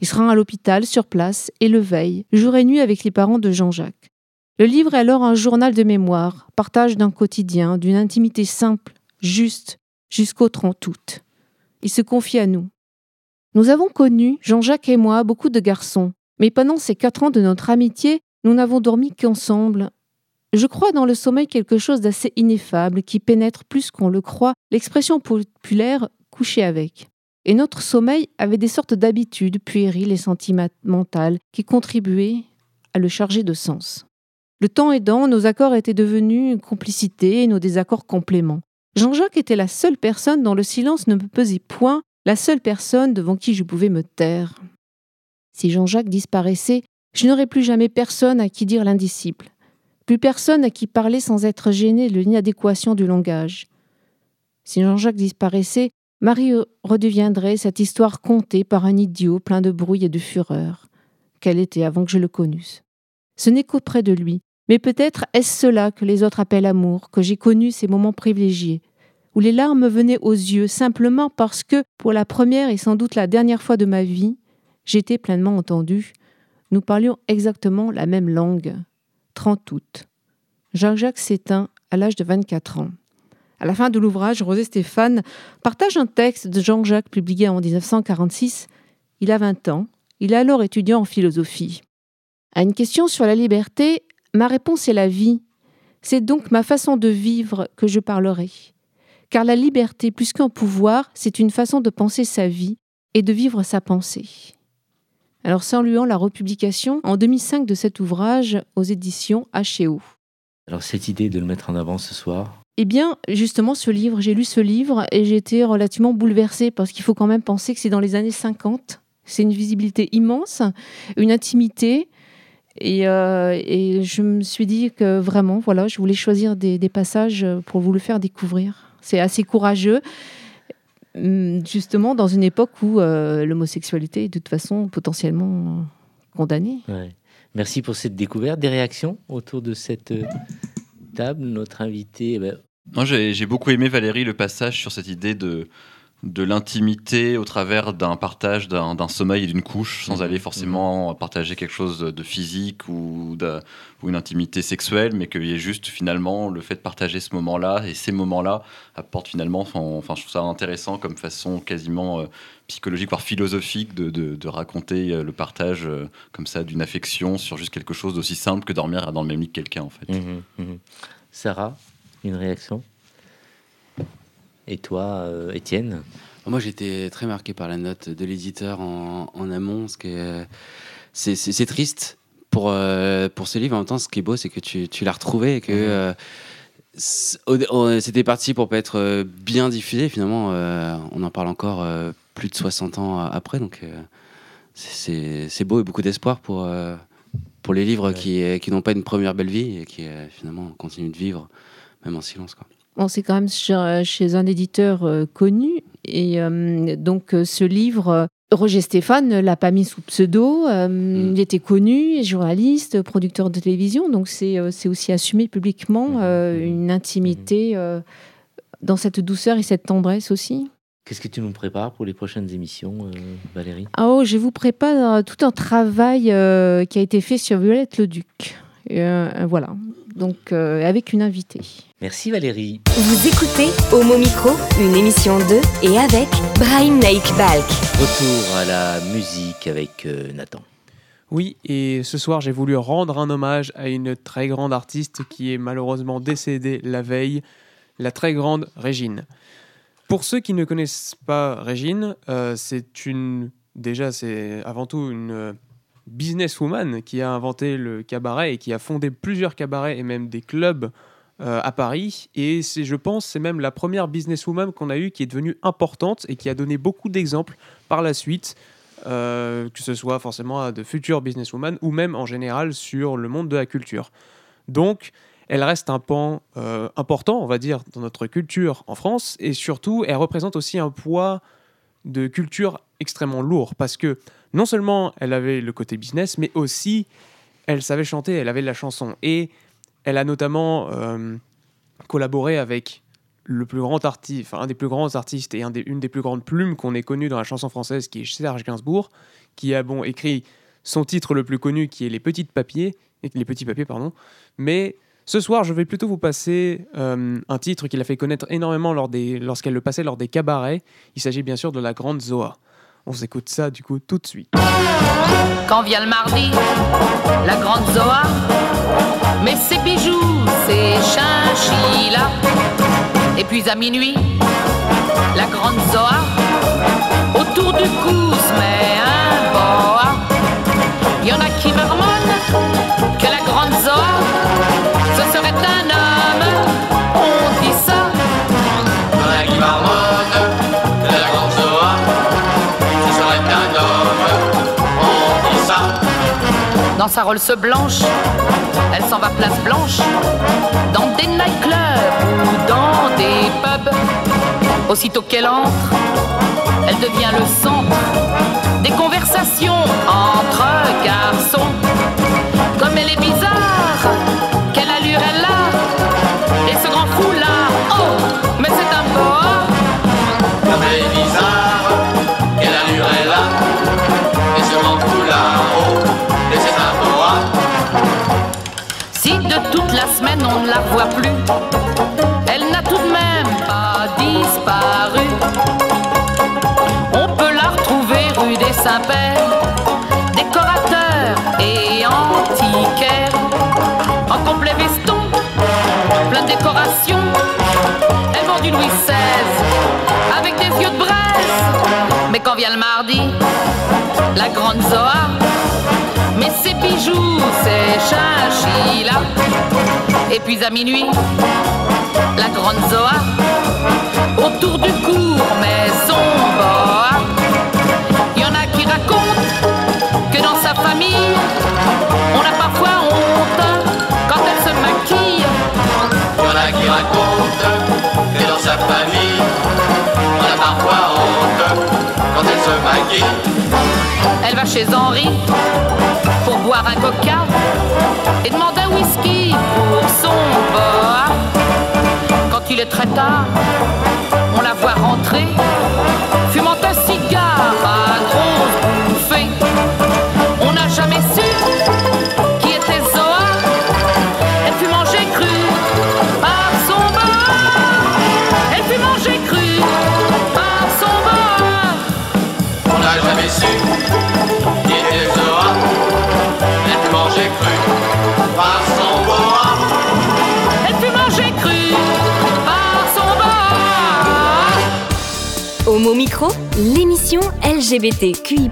Il se rend à l'hôpital sur place et le veille, jour et nuit avec les parents de Jean-Jacques. Le livre est alors un journal de mémoire, partage d'un quotidien, d'une intimité simple, juste, jusqu'au 30 août. Il se confie à nous. Nous avons connu, Jean-Jacques et moi, beaucoup de garçons, mais pendant ces quatre ans de notre amitié, nous n'avons dormi qu'ensemble. Je crois dans le sommeil quelque chose d'assez ineffable qui pénètre plus qu'on le croit l'expression populaire coucher avec. Et notre sommeil avait des sortes d'habitudes puériles et sentimentales qui contribuaient à le charger de sens. Le temps aidant, nos accords étaient devenus une complicité et nos désaccords compléments. Jean-Jacques était la seule personne dont le silence ne me pesait point, la seule personne devant qui je pouvais me taire. Si Jean-Jacques disparaissait, je n'aurais plus jamais personne à qui dire l'indicible, plus personne à qui parler sans être gêné de l'inadéquation du langage. Si Jean-Jacques disparaissait, Marie redeviendrait cette histoire contée par un idiot plein de bruit et de fureur, qu'elle était avant que je le connusse. Ce n'est qu'auprès de lui, mais peut-être est-ce cela que les autres appellent amour, que j'ai connu ces moments privilégiés, où les larmes venaient aux yeux simplement parce que, pour la première et sans doute la dernière fois de ma vie, j'étais pleinement entendu. Nous parlions exactement la même langue. 30 août. Jean-Jacques s'éteint à l'âge de 24 ans. À la fin de l'ouvrage, Rosé Stéphane partage un texte de Jean-Jacques publié en 1946. Il a 20 ans. Il est alors étudiant en philosophie. À une question sur la liberté, ma réponse est la vie. C'est donc ma façon de vivre que je parlerai. Car la liberté, plus qu'un pouvoir, c'est une façon de penser sa vie et de vivre sa pensée. Alors saluant la republication en 2005 de cet ouvrage aux éditions H&O. Alors cette idée de le mettre en avant ce soir, eh bien, justement, ce livre, j'ai lu ce livre et j'ai été relativement bouleversée parce qu'il faut quand même penser que c'est dans les années 50. C'est une visibilité immense, une intimité. Et, euh, et, je me suis dit que vraiment, voilà, je voulais choisir des, passages pour vous le faire découvrir. C'est assez courageux, hum, justement, dans une époque où euh, l'homosexualité est de toute façon potentiellement condamnée. Merci pour cette découverte. Des réactions autour de cette euh, table? Notre invité, eh ben, moi, j'ai beaucoup aimé Valérie le passage sur cette idée de, de l'intimité au travers d'un partage d'un sommeil et d'une couche, sans Mhm, aller forcément partager quelque chose de physique ou, de- ou une intimité sexuelle, mais qu'il y ait juste finalement le fait de partager ce moment-là et ces moments-là apportent finalement, enfin je trouve ça intéressant comme façon quasiment euh, psychologique, voire philosophique de, de- de raconter euh, le partage euh, comme ça d'une affection sur juste quelque chose d'aussi simple que dormir dans le même lit que quelqu'un en fait. Mhm, mhm. Sarah, une réaction Et toi, euh, Étienne Moi, j'étais très marqué par la note de l'éditeur en, en amont. c'est- triste pour, euh, pour ce livre. En même temps, ce qui est beau, c'est que tu, tu l'as retrouvé et que Mhm. euh, c'était parti pour pas être bien diffusé. Finalement, euh, on en parle encore plus de 60 ans après. Donc, c'est beau et beaucoup d'espoir pour, pour les livres Ouais. qui, qui n'ont pas une première belle vie et qui finalement continuent de vivre, même en silence. Quoi. Bon, c'est quand même chez, chez un éditeur euh, connu. Et euh, donc, euh, ce livre, euh, Roger Stéphane ne l'a pas mis sous pseudo. euh, Mm. Il était connu, journaliste, producteur de télévision. Donc, c'est euh, c'est aussi assumer publiquement Mhm, euh, mhm. une intimité euh, dans cette douceur et cette tendresse aussi. Qu'est-ce que tu nous prépares pour les prochaines émissions, euh, Valérie? Ah oh, je vous prépare euh, tout un travail euh, qui a été fait sur Violette le Duc. Euh, voilà. Donc, euh, avec une invitée. Merci Valérie. Vous écoutez Homo Micro, une émission de et avec Brahim Naik Balk. Retour à la musique avec euh, Nathan. Oui, et ce soir, j'ai voulu rendre un hommage à une très grande artiste qui est malheureusement décédée la veille, la très grande Régine. Pour ceux qui ne connaissent pas Régine, euh, c'est une. Déjà, c'est avant tout une euh, businesswoman qui a inventé le cabaret et qui a fondé plusieurs cabarets et même des clubs euh, à Paris. Et c'est, je pense, c'est même la première businesswoman qu'on a eue qui est devenue importante et qui a donné beaucoup d'exemples par la suite euh, que ce soit forcément à de futures businesswomen ou même en général sur le monde de la culture. Donc, elle reste un pan euh, important, on va dire, dans notre culture en France et surtout, elle représente aussi un poids de culture extrêmement lourd parce que non seulement elle avait le côté business, mais aussi elle savait chanter, elle avait de la chanson et elle a notamment euh, collaboré avec le plus grand artiste, enfin un des plus grands artistes et une des plus grandes plumes qu'on ait connues dans la chanson française, qui est Serge Gainsbourg, qui a bon écrit son titre le plus connu, qui est Les Petites Papiers, les Petits Papiers, pardon. Mais ce soir, je vais plutôt vous passer euh, un titre qu'il a fait connaître énormément lorsqu'elle le passait lors des cabarets. Il s'agit bien sûr de la Grande Zoa. On s'écoute ça du coup tout de suite. Quand vient le mardi, la grande Zoa met ses bijoux, ses chinchillas. Et puis à minuit, la grande Zoa, autour du cou se met un boa. Y en a qui marmonnent Sa Rolls blanche, elle s'en va place blanche, dans des nightclubs ou dans des pubs. Aussitôt qu'elle entre, elle devient le centre des conversations entre garçons. Comme elle est bizarre, la plus, elle n'a tout de même pas disparu. On peut la retrouver rue des Saints-Pères, décorateur et antiquaire, en complet veston, plein de décorations. Elle vend du Louis XVI avec des yeux de braise. Mais quand vient le mardi, la grande Zoa bijoux, ses chinchillas. Et puis à minuit, la grande Zoa, autour du cours, mais son boa. Y en a qui racontent que dans sa famille, on a parfois honte quand elle se maquille. Y'en a qui racontent que dans sa famille, on a parfois honte quand elle se maquille. Elle va chez Henri pour boire un coca et demande un whisky pour son boa. Quand il est très tard, on la voit rentrer, fumant Homo Micro, l'émission LGBTQI+,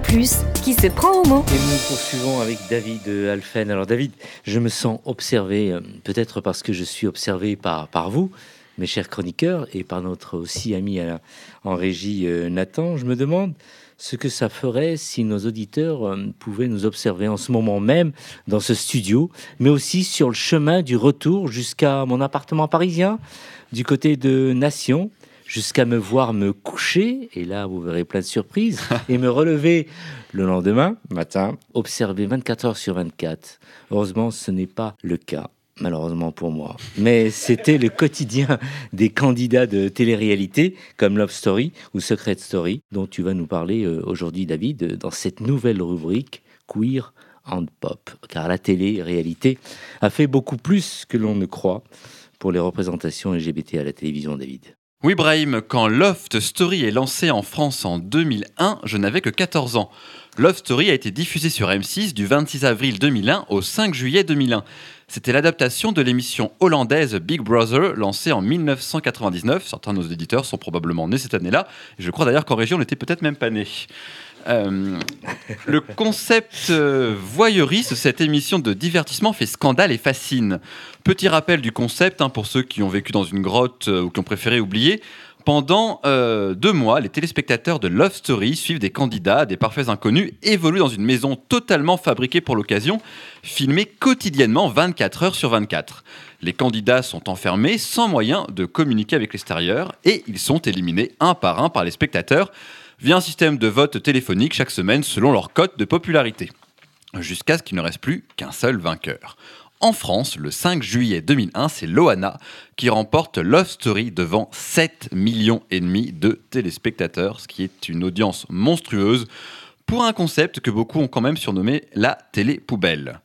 qui se prend au mot. Et nous poursuivons avec David euh, Alphen. Alors David, je me sens observé, euh, peut-être parce que je suis observé par, par vous, mes chers chroniqueurs, et par notre aussi ami la- en régie euh, Nathan. Je me demande ce que ça ferait si nos auditeurs euh, pouvaient nous observer en ce moment même dans ce studio, mais aussi sur le chemin du retour jusqu'à mon appartement parisien, du côté de Nation jusqu'à me voir me coucher, et là vous verrez plein de surprises, et me relever le lendemain matin, observer 24 heures sur 24. Heureusement, ce n'est pas le cas. Malheureusement pour moi. Mais c'était le quotidien des candidats de télé-réalité comme Love Story ou Secret Story, dont tu vas nous parler euh, aujourd'hui, David, dans cette nouvelle rubrique Queer and Pop. Car la télé-réalité a fait beaucoup plus que l'on ne croit pour les représentations LGBT à la télévision, David. Oui, Brahim, quand Loft Story est lancé en France en 2001, je n'avais que 14 ans. Love Story a été diffusé sur M6 du 26 avril 2001 au 5 juillet 2001. C'était l'adaptation de l'émission hollandaise Big Brother, lancée en 1999. Certains de nos éditeurs sont probablement nés cette année-là. Je crois d'ailleurs qu'en région, on n'était peut-être même pas nés. Euh, le concept euh, voyeuriste cette émission de divertissement fait scandale et fascine. Petit rappel du concept hein, pour ceux qui ont vécu dans une grotte euh, ou qui ont préféré oublier. Pendant euh, deux mois, les téléspectateurs de Love Story suivent des candidats, des parfaits inconnus, évoluent dans une maison totalement fabriquée pour l'occasion, filmée quotidiennement 24 heures sur 24. Les candidats sont enfermés sans moyen de communiquer avec l'extérieur et ils sont éliminés un par un par les spectateurs via un système de vote téléphonique chaque semaine selon leur cote de popularité, jusqu'à ce qu'il ne reste plus qu'un seul vainqueur. En France, le 5 juillet 2001, c'est Loana qui remporte Love Story devant 7 millions et demi de téléspectateurs, ce qui est une audience monstrueuse pour un concept que beaucoup ont quand même surnommé la télé poubelle.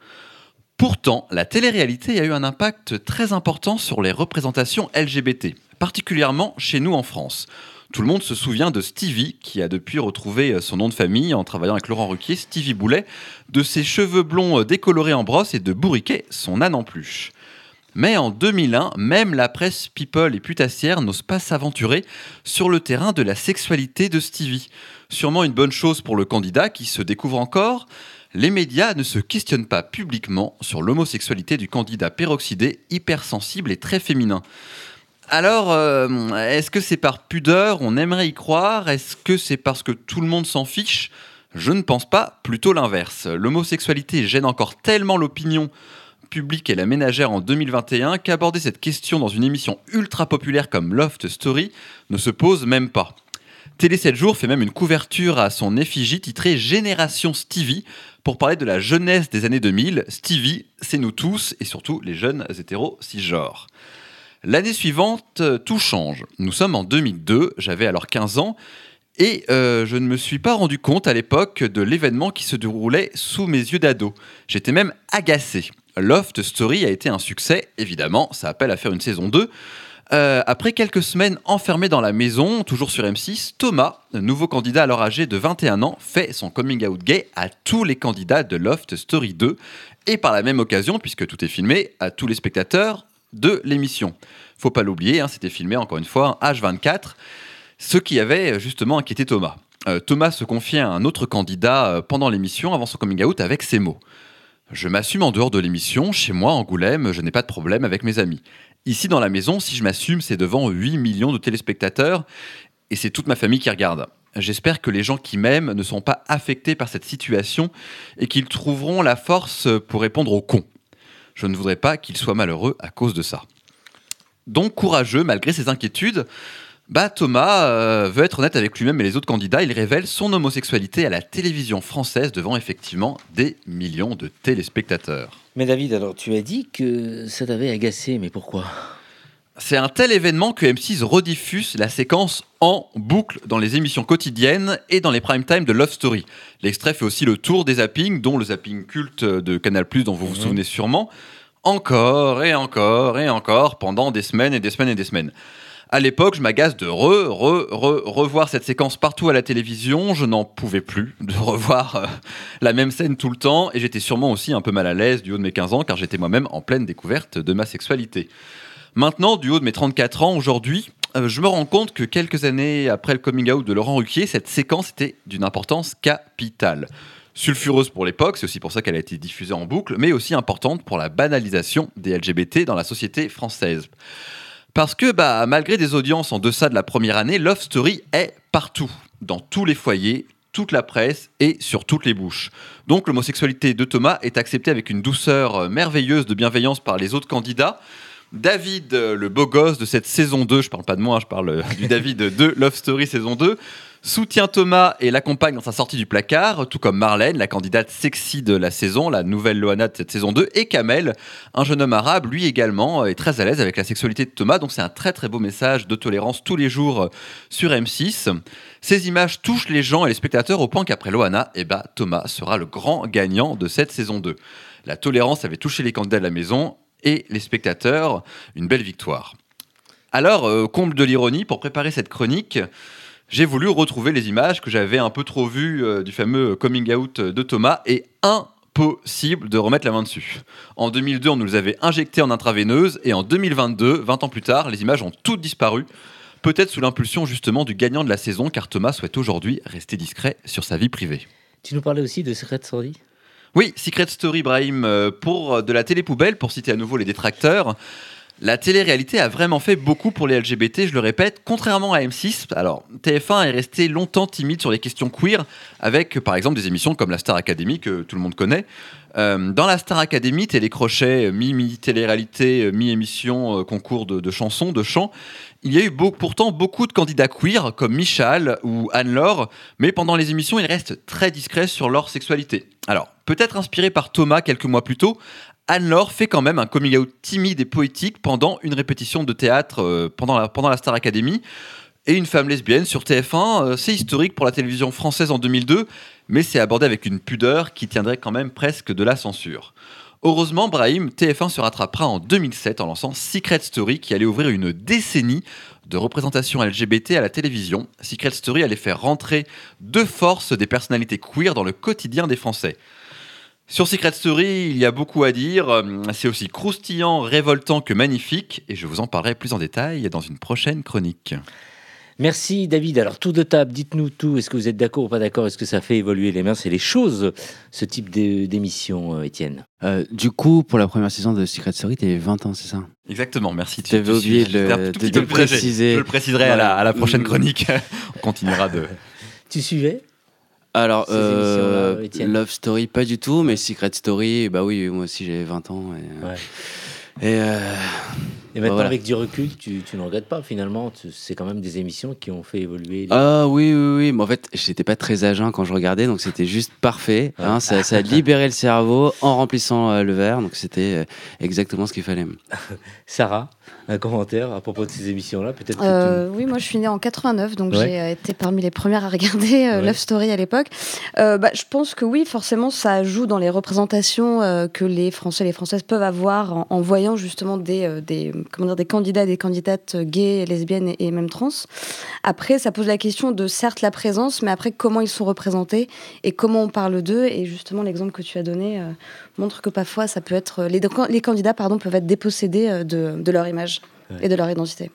Pourtant, la télé-réalité a eu un impact très important sur les représentations LGBT, particulièrement chez nous en France. Tout le monde se souvient de Stevie, qui a depuis retrouvé son nom de famille en travaillant avec Laurent Ruquier, Stevie Boulet, de ses cheveux blonds décolorés en brosse et de Bourriquet, son âne en peluche. Mais en 2001, même la presse people et putassière n'ose pas s'aventurer sur le terrain de la sexualité de Stevie. Sûrement une bonne chose pour le candidat qui se découvre encore. Les médias ne se questionnent pas publiquement sur l'homosexualité du candidat peroxydé, hypersensible et très féminin. Alors, euh, est-ce que c'est par pudeur On aimerait y croire? Est-ce que c'est parce que tout le monde s'en fiche? Je ne pense pas, plutôt l'inverse. L'homosexualité gêne encore tellement l'opinion publique et la ménagère en 2021 qu'aborder cette question dans une émission ultra populaire comme Loft Story ne se pose même pas. Télé 7 jours fait même une couverture à son effigie titrée Génération Stevie pour parler de la jeunesse des années 2000. Stevie, c'est nous tous et surtout les jeunes hétéros cisgenres. L'année suivante, euh, tout change. Nous sommes en 2002, j'avais alors 15 ans et euh, je ne me suis pas rendu compte à l'époque de l'événement qui se déroulait sous mes yeux d'ado. J'étais même agacé. Loft Story a été un succès, évidemment, ça appelle à faire une saison 2. Euh, après quelques semaines enfermé dans la maison, toujours sur M6, Thomas, nouveau candidat alors âgé de 21 ans, fait son coming out gay à tous les candidats de Loft Story 2 et par la même occasion, puisque tout est filmé, à tous les spectateurs de l'émission. Faut pas l'oublier, hein, c'était filmé encore une fois H24, ce qui avait justement inquiété Thomas. Euh, Thomas se confiait à un autre candidat euh, pendant l'émission avant son coming out avec ces mots. Je m'assume en dehors de l'émission, chez moi, Angoulême, je n'ai pas de problème avec mes amis. Ici, dans la maison, si je m'assume, c'est devant 8 millions de téléspectateurs et c'est toute ma famille qui regarde. J'espère que les gens qui m'aiment ne sont pas affectés par cette situation et qu'ils trouveront la force pour répondre aux cons. Je ne voudrais pas qu'ils soient malheureux à cause de ça. Donc courageux malgré ses inquiétudes, bah Thomas euh, veut être honnête avec lui-même et les autres candidats. Il révèle son homosexualité à la télévision française devant effectivement des millions de téléspectateurs. Mais David, alors tu as dit que ça t'avait agacé, mais pourquoi? C'est un tel événement que M6 rediffuse la séquence en boucle dans les émissions quotidiennes et dans les prime time de Love Story. L'extrait fait aussi le tour des zappings, dont le zapping culte de Canal+, dont vous vous souvenez sûrement, encore et encore et encore pendant des semaines et des semaines et des semaines. À l'époque, je m'agace de re, re, re, revoir cette séquence partout à la télévision. Je n'en pouvais plus de revoir euh, la même scène tout le temps. Et j'étais sûrement aussi un peu mal à l'aise du haut de mes 15 ans, car j'étais moi-même en pleine découverte de ma sexualité. Maintenant, du haut de mes 34 ans, aujourd'hui, euh, je me rends compte que quelques années après le coming out de Laurent Ruquier, cette séquence était d'une importance capitale. Sulfureuse pour l'époque, c'est aussi pour ça qu'elle a été diffusée en boucle, mais aussi importante pour la banalisation des LGBT dans la société française. Parce que bah, malgré des audiences en deçà de la première année, Love Story est partout, dans tous les foyers, toute la presse et sur toutes les bouches. Donc l'homosexualité de Thomas est acceptée avec une douceur euh, merveilleuse de bienveillance par les autres candidats. David, euh, le beau gosse de cette saison 2, je parle pas de moi, je parle euh, du David de Love Story saison 2, soutient Thomas et l'accompagne dans sa sortie du placard, tout comme Marlène, la candidate sexy de la saison, la nouvelle Loana de cette saison 2, et Kamel, un jeune homme arabe, lui également, est très à l'aise avec la sexualité de Thomas. Donc c'est un très très beau message de tolérance tous les jours sur M6. Ces images touchent les gens et les spectateurs au point qu'après Loana, eh ben, Thomas sera le grand gagnant de cette saison 2. La tolérance avait touché les candidats de la maison et les spectateurs, une belle victoire. Alors, euh, comble de l'ironie, pour préparer cette chronique, j'ai voulu retrouver les images que j'avais un peu trop vues euh, du fameux coming out de Thomas et impossible de remettre la main dessus. En 2002, on nous les avait injectés en intraveineuse et en 2022, 20 ans plus tard, les images ont toutes disparu. Peut-être sous l'impulsion justement du gagnant de la saison, car Thomas souhaite aujourd'hui rester discret sur sa vie privée. Tu nous parlais aussi de Secret Story Oui, Secret Story, Brahim, euh, pour euh, de la télé poubelle, pour citer à nouveau les détracteurs. La télé-réalité a vraiment fait beaucoup pour les LGBT, je le répète, contrairement à M6. Alors, TF1 est resté longtemps timide sur les questions queer, avec par exemple des émissions comme la Star Academy, que tout le monde connaît. Euh, dans la Star Academy, télécrochet, mi-télé-réalité, mi-émission, euh, concours de, chansons, de chants, il y a eu pourtant beaucoup de candidats queer, comme Michal ou Anne-Laure, mais pendant les émissions, ils restent très discrets sur leur sexualité. Alors, peut-être inspiré par Thomas quelques mois plus tôt, Anne-Laure fait quand même un coming out timide et poétique pendant une répétition de théâtre euh, pendant, la, Star Academy. Et une femme lesbienne sur TF1, euh, c'est historique pour la télévision française en 2002, mais c'est abordé avec une pudeur qui tiendrait quand même presque de la censure. Heureusement, Brahim, TF1 se rattrapera en 2007 en lançant Secret Story qui allait ouvrir une décennie de représentation LGBT à la télévision. Secret Story allait faire rentrer de force des personnalités queer dans le quotidien des Français. Sur Secret Story, il y a beaucoup à dire. Euh, C'est aussi croustillant, révoltant que magnifique, et je vous en parlerai plus en détail dans une prochaine chronique. Merci David. Alors tour de table, dites-nous tout. Est-ce que vous êtes d'accord ou pas d'accord? Est-ce que ça fait évoluer les mœurs et les choses, ce type d'é- d'émission, euh, Étienne Euh, du coup, pour la première saison de Secret Story, t'avais 20 ans, c'est ça? Exactement, merci. Tu avais oublié de le- préciser. Je le préciserai à, la, à la prochaine chronique. On continuera de. Tu suivais? Alors, euh, Love Story, pas du tout, mais Secret Story, bah oui, moi aussi j'avais 20 ans. Et, euh, et, euh, Et maintenant, voilà. avec du recul, tu, tu ne regrettes pas finalement. C'est quand même des émissions qui ont fait évoluer. les- Ah oui, oui, oui. Mais en fait, j'étais pas très âgé quand je regardais, donc c'était juste parfait. hein. ça, ça libérait le cerveau en remplissant euh, le verre, donc c'était exactement ce qu'il fallait. Sarah, un commentaire à propos de ces émissions-là Peut-être Euh, oui, moi je suis née en 89, donc Ouais. j'ai euh, été parmi les premières à regarder euh, Ouais. Love Story à l'époque. Euh, bah, je pense que oui, forcément, ça joue dans les représentations que les Français et les Françaises peuvent avoir en, en voyant justement des, des, comment dire, des candidats et des candidates gays, lesbiennes et, et même trans. Après, ça pose la question de certes la présence, mais après comment ils sont représentés et comment on parle d'eux. Et justement, l'exemple que tu as donné montre que parfois, ça peut être les, les candidats pardon, peuvent être dépossédés de, de leur image et de leur identité.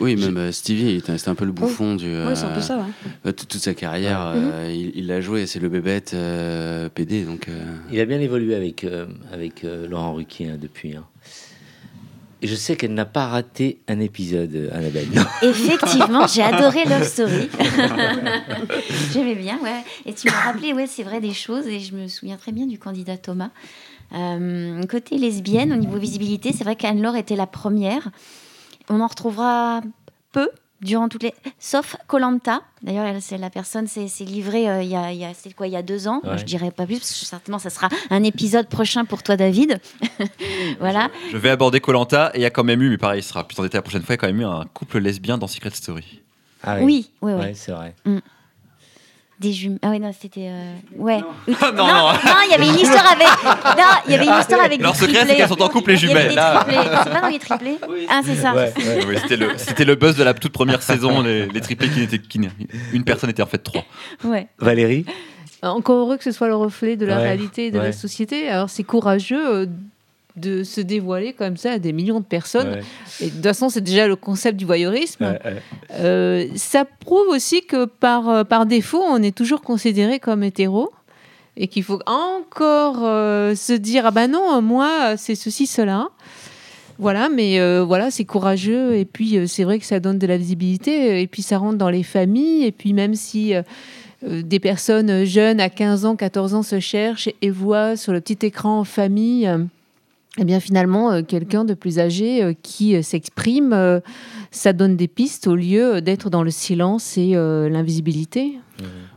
Oui, même euh, Stevie, c'était un peu le bouffon du. Ouais, c'est un peu ça, ouais. euh, toute, toute sa carrière, Ouais. euh, il il l'a joué, c'est le bébête euh, PD, donc. euh, Il a bien évolué avec, euh, avec euh, Laurent Ruquier hein, depuis. hein. Et je sais qu'elle n'a pas raté un épisode, Annabelle. Effectivement, j'ai adoré Love Story. J'aimais bien, ouais. Et tu m'as rappelé, ouais, c'est vrai, des choses. Et je me souviens très bien du candidat Thomas. Euh, côté lesbienne, au niveau visibilité, c'est vrai qu'Anne-Laure était la première. On en retrouvera peu durant toutes les. Sauf Colanta. D'ailleurs, la personne s'est s'est livrée euh, il y a, il y a- quoi, il y a deux ans. Ouais. Je dirais pas plus, parce que certainement, ça sera un épisode prochain pour toi, David. voilà. Je vais aborder Colanta et il y a quand même eu, mais pareil, ce sera plus en détail la prochaine fois, il y a quand même eu un couple lesbien dans Secret Story. Ah Oui, oui, oui. Ouais, c'est vrai. Mm. Des jumeaux. Ah oui, non, c'était. euh, Ouais. non, non, non. il y avait une histoire avec. Non, il y avait une histoire avec. Leur secret, c'est qu'elles sont en couple, les jumelles. C'est pas dans les triplés Ah, c'est ça. Oui, c'était le, c'était le buzz de la toute première saison, les, les triplés qui n'étaient qui, une personne était en fait trois. Ouais. Valérie Encore heureux que ce soit le reflet de la Ouais, réalité et de ouais. la société. Alors c'est courageux euh, de se dévoiler comme ça à des millions de personnes. Ouais. Et de toute façon, c'est déjà le concept du voyeurisme. Ouais, ouais. Euh, ça prouve aussi que par, euh, par défaut, on est toujours considéré comme hétéro. Et qu'il faut encore euh, se dire ah ben non moi c'est ceci cela voilà mais euh, voilà c'est courageux et puis c'est vrai que ça donne de la visibilité et puis ça rentre dans les familles et puis même si des personnes jeunes à 15 ans 14 ans se cherchent et voient sur le petit écran en famille eh bien finalement euh, quelqu'un de plus âgé euh, qui euh, s'exprime euh, ça donne des pistes au lieu d'être dans le silence et euh, l'invisibilité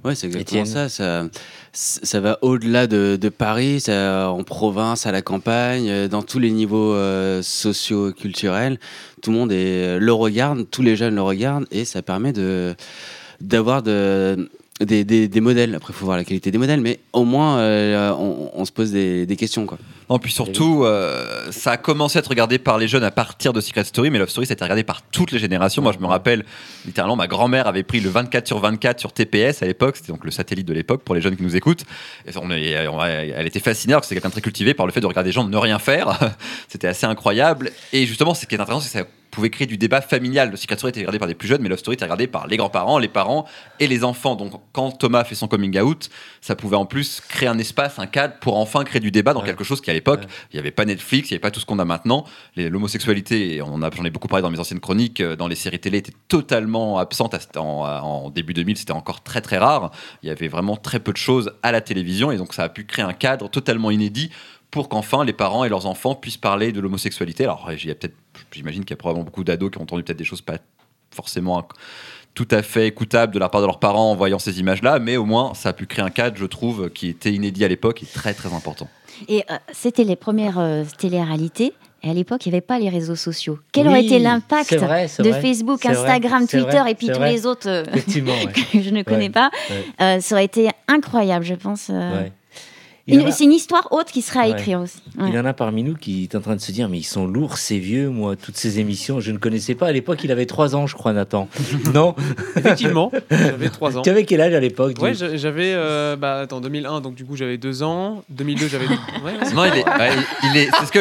Ouais, c'est exactement ça. Ça, ça va au-delà de, de Paris, ça, en province, à la campagne, dans tous les niveaux euh, socio-culturels. Tout le monde est, le regarde, tous les jeunes le regardent, et ça permet de d'avoir de, des, modèles. Après, il faut voir la qualité des modèles, mais au moins, euh, on, se pose des, questions. Quoi. Non, puis surtout, euh, ça a commencé à être regardé par les jeunes à partir de Secret Story, mais Love Story, ça a été regardé par toutes les générations. Moi, je me rappelle, littéralement, ma grand-mère avait pris le 24 sur 24 sur TPS à l'époque, c'était donc le satellite de l'époque pour les jeunes qui nous écoutent. On- elle était fascinée, alors que c'est quelqu'un très cultivé par le fait de regarder des gens ne rien faire. c'était assez incroyable. Et justement, ce qui est intéressant, c'est ça pouvait créer du débat familial. Le Secret Story était regardé par des plus jeunes, mais Love Story était regardé par les grands-parents, les parents et les enfants. Donc, quand Thomas fait son coming out, ça pouvait en plus créer un espace, un cadre pour enfin créer du débat dans quelque chose qui, à l'époque, il n'y avait pas Netflix, il n'y avait pas tout ce qu'on a maintenant. L'homosexualité, j'en ai beaucoup parlé dans mes anciennes chroniques, euh, dans les séries télé, était totalement absente à- en, en début 2000, c'était encore très très rare. Il y avait vraiment très peu de choses à la télévision, et donc ça a pu créer un cadre totalement inédit pour qu'enfin les parents et leurs enfants puissent parler de l'homosexualité. Alors, il y a peut-être, j'imagine qu'il y a probablement beaucoup d'ados qui ont entendu peut-être des choses pas forcément tout à fait écoutables de la part de leurs parents en voyant ces images-là, mais au moins ça a pu créer un cadre, je trouve, qui était inédit à l'époque et très très important. Et euh, c'était les premières euh, télé-réalités. Et à l'époque, il n'y avait pas les réseaux sociaux. Quel Oui, aurait été l'impact de vrai, Facebook, vrai, Instagram, Twitter vrai, et puis tous vrai. les autres euh, ouais. que je ne connais Ouais, pas ouais. Euh, Ça aurait été incroyable, je pense. A- C'est une histoire haute qui sera à Ouais. écrire aussi. Ouais. Il y en a parmi nous qui est en train de se dire mais ils sont lourds, c'est vieux, moi, toutes ces émissions, je ne connaissais pas. À l'époque, il avait 3 ans, je crois, Nathan. non? Effectivement, j'avais 3 ans. Tu avais quel âge à l'époque Ouais, j'a- j'avais. euh, bah, attends, 2001, donc du coup, j'avais 2 ans. 2002, j'avais. Ouais. Non, il est, ouais, il il est, c'est ce que,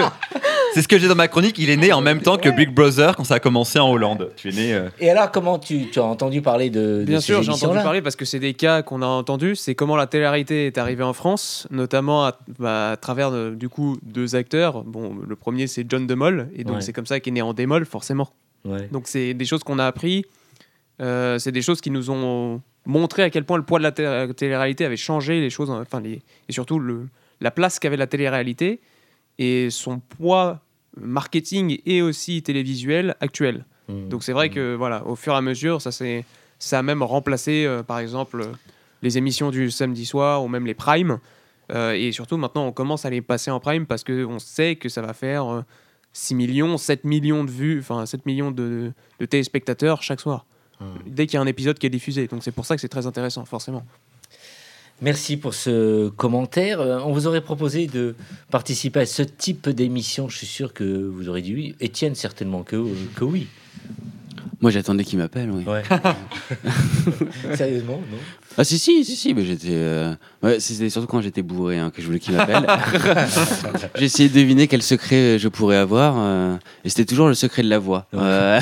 c'est ce que j'ai dans ma chronique. Il est né en même temps que Big Brother quand ça a commencé en Hollande. Tu es né. euh, Et alors, comment tu, tu as entendu parler de, de Bien ces sûr, j'ai entendu émissions-là parler parce que c'est des cas qu'on a entendus. C'est comment la télé-réalité est arrivée en France, notamment à, bah, à travers de- du coup deux acteurs. Bon, le premier c'est John DeMol et donc Ouais. c'est comme ça qu'est né en démol forcément. Ouais. Donc c'est des choses qu'on a appris. Euh, c'est des choses qui nous ont montré à quel point le poids de la té- télé-réalité avait changé les choses, enfin les, et surtout le, la place qu'avait la télé-réalité et son poids marketing et aussi télévisuel actuel. Mmh. Donc c'est vrai que voilà, au fur et à mesure, ça c'est ça a même remplacé euh, par exemple euh, les émissions du samedi soir ou même les primes. Euh, et surtout maintenant on commence à les passer en prime parce que on sait que ça va faire euh, 6 millions, 7 millions de vues, enfin 7 millions de, de téléspectateurs chaque soir. Mmh. Dès qu'il y a un épisode qui est diffusé. Donc c'est pour ça que c'est très intéressant, forcément. Merci pour ce commentaire. Euh, On vous aurait proposé de participer à ce type d'émission. Je suis sûr que vous aurez dit oui. Étienne, certainement que, que oui. Moi, j'attendais qu'il m'appelle. Oui. Ouais. Sérieusement, non? Ah si si si si, mais j'étais. euh, ouais, c'était surtout quand j'étais bourré hein, que je voulais qu'il m'appelle. J'ai essayé de deviner quel secret je pourrais avoir, euh, et c'était toujours le secret de la voix. Euh,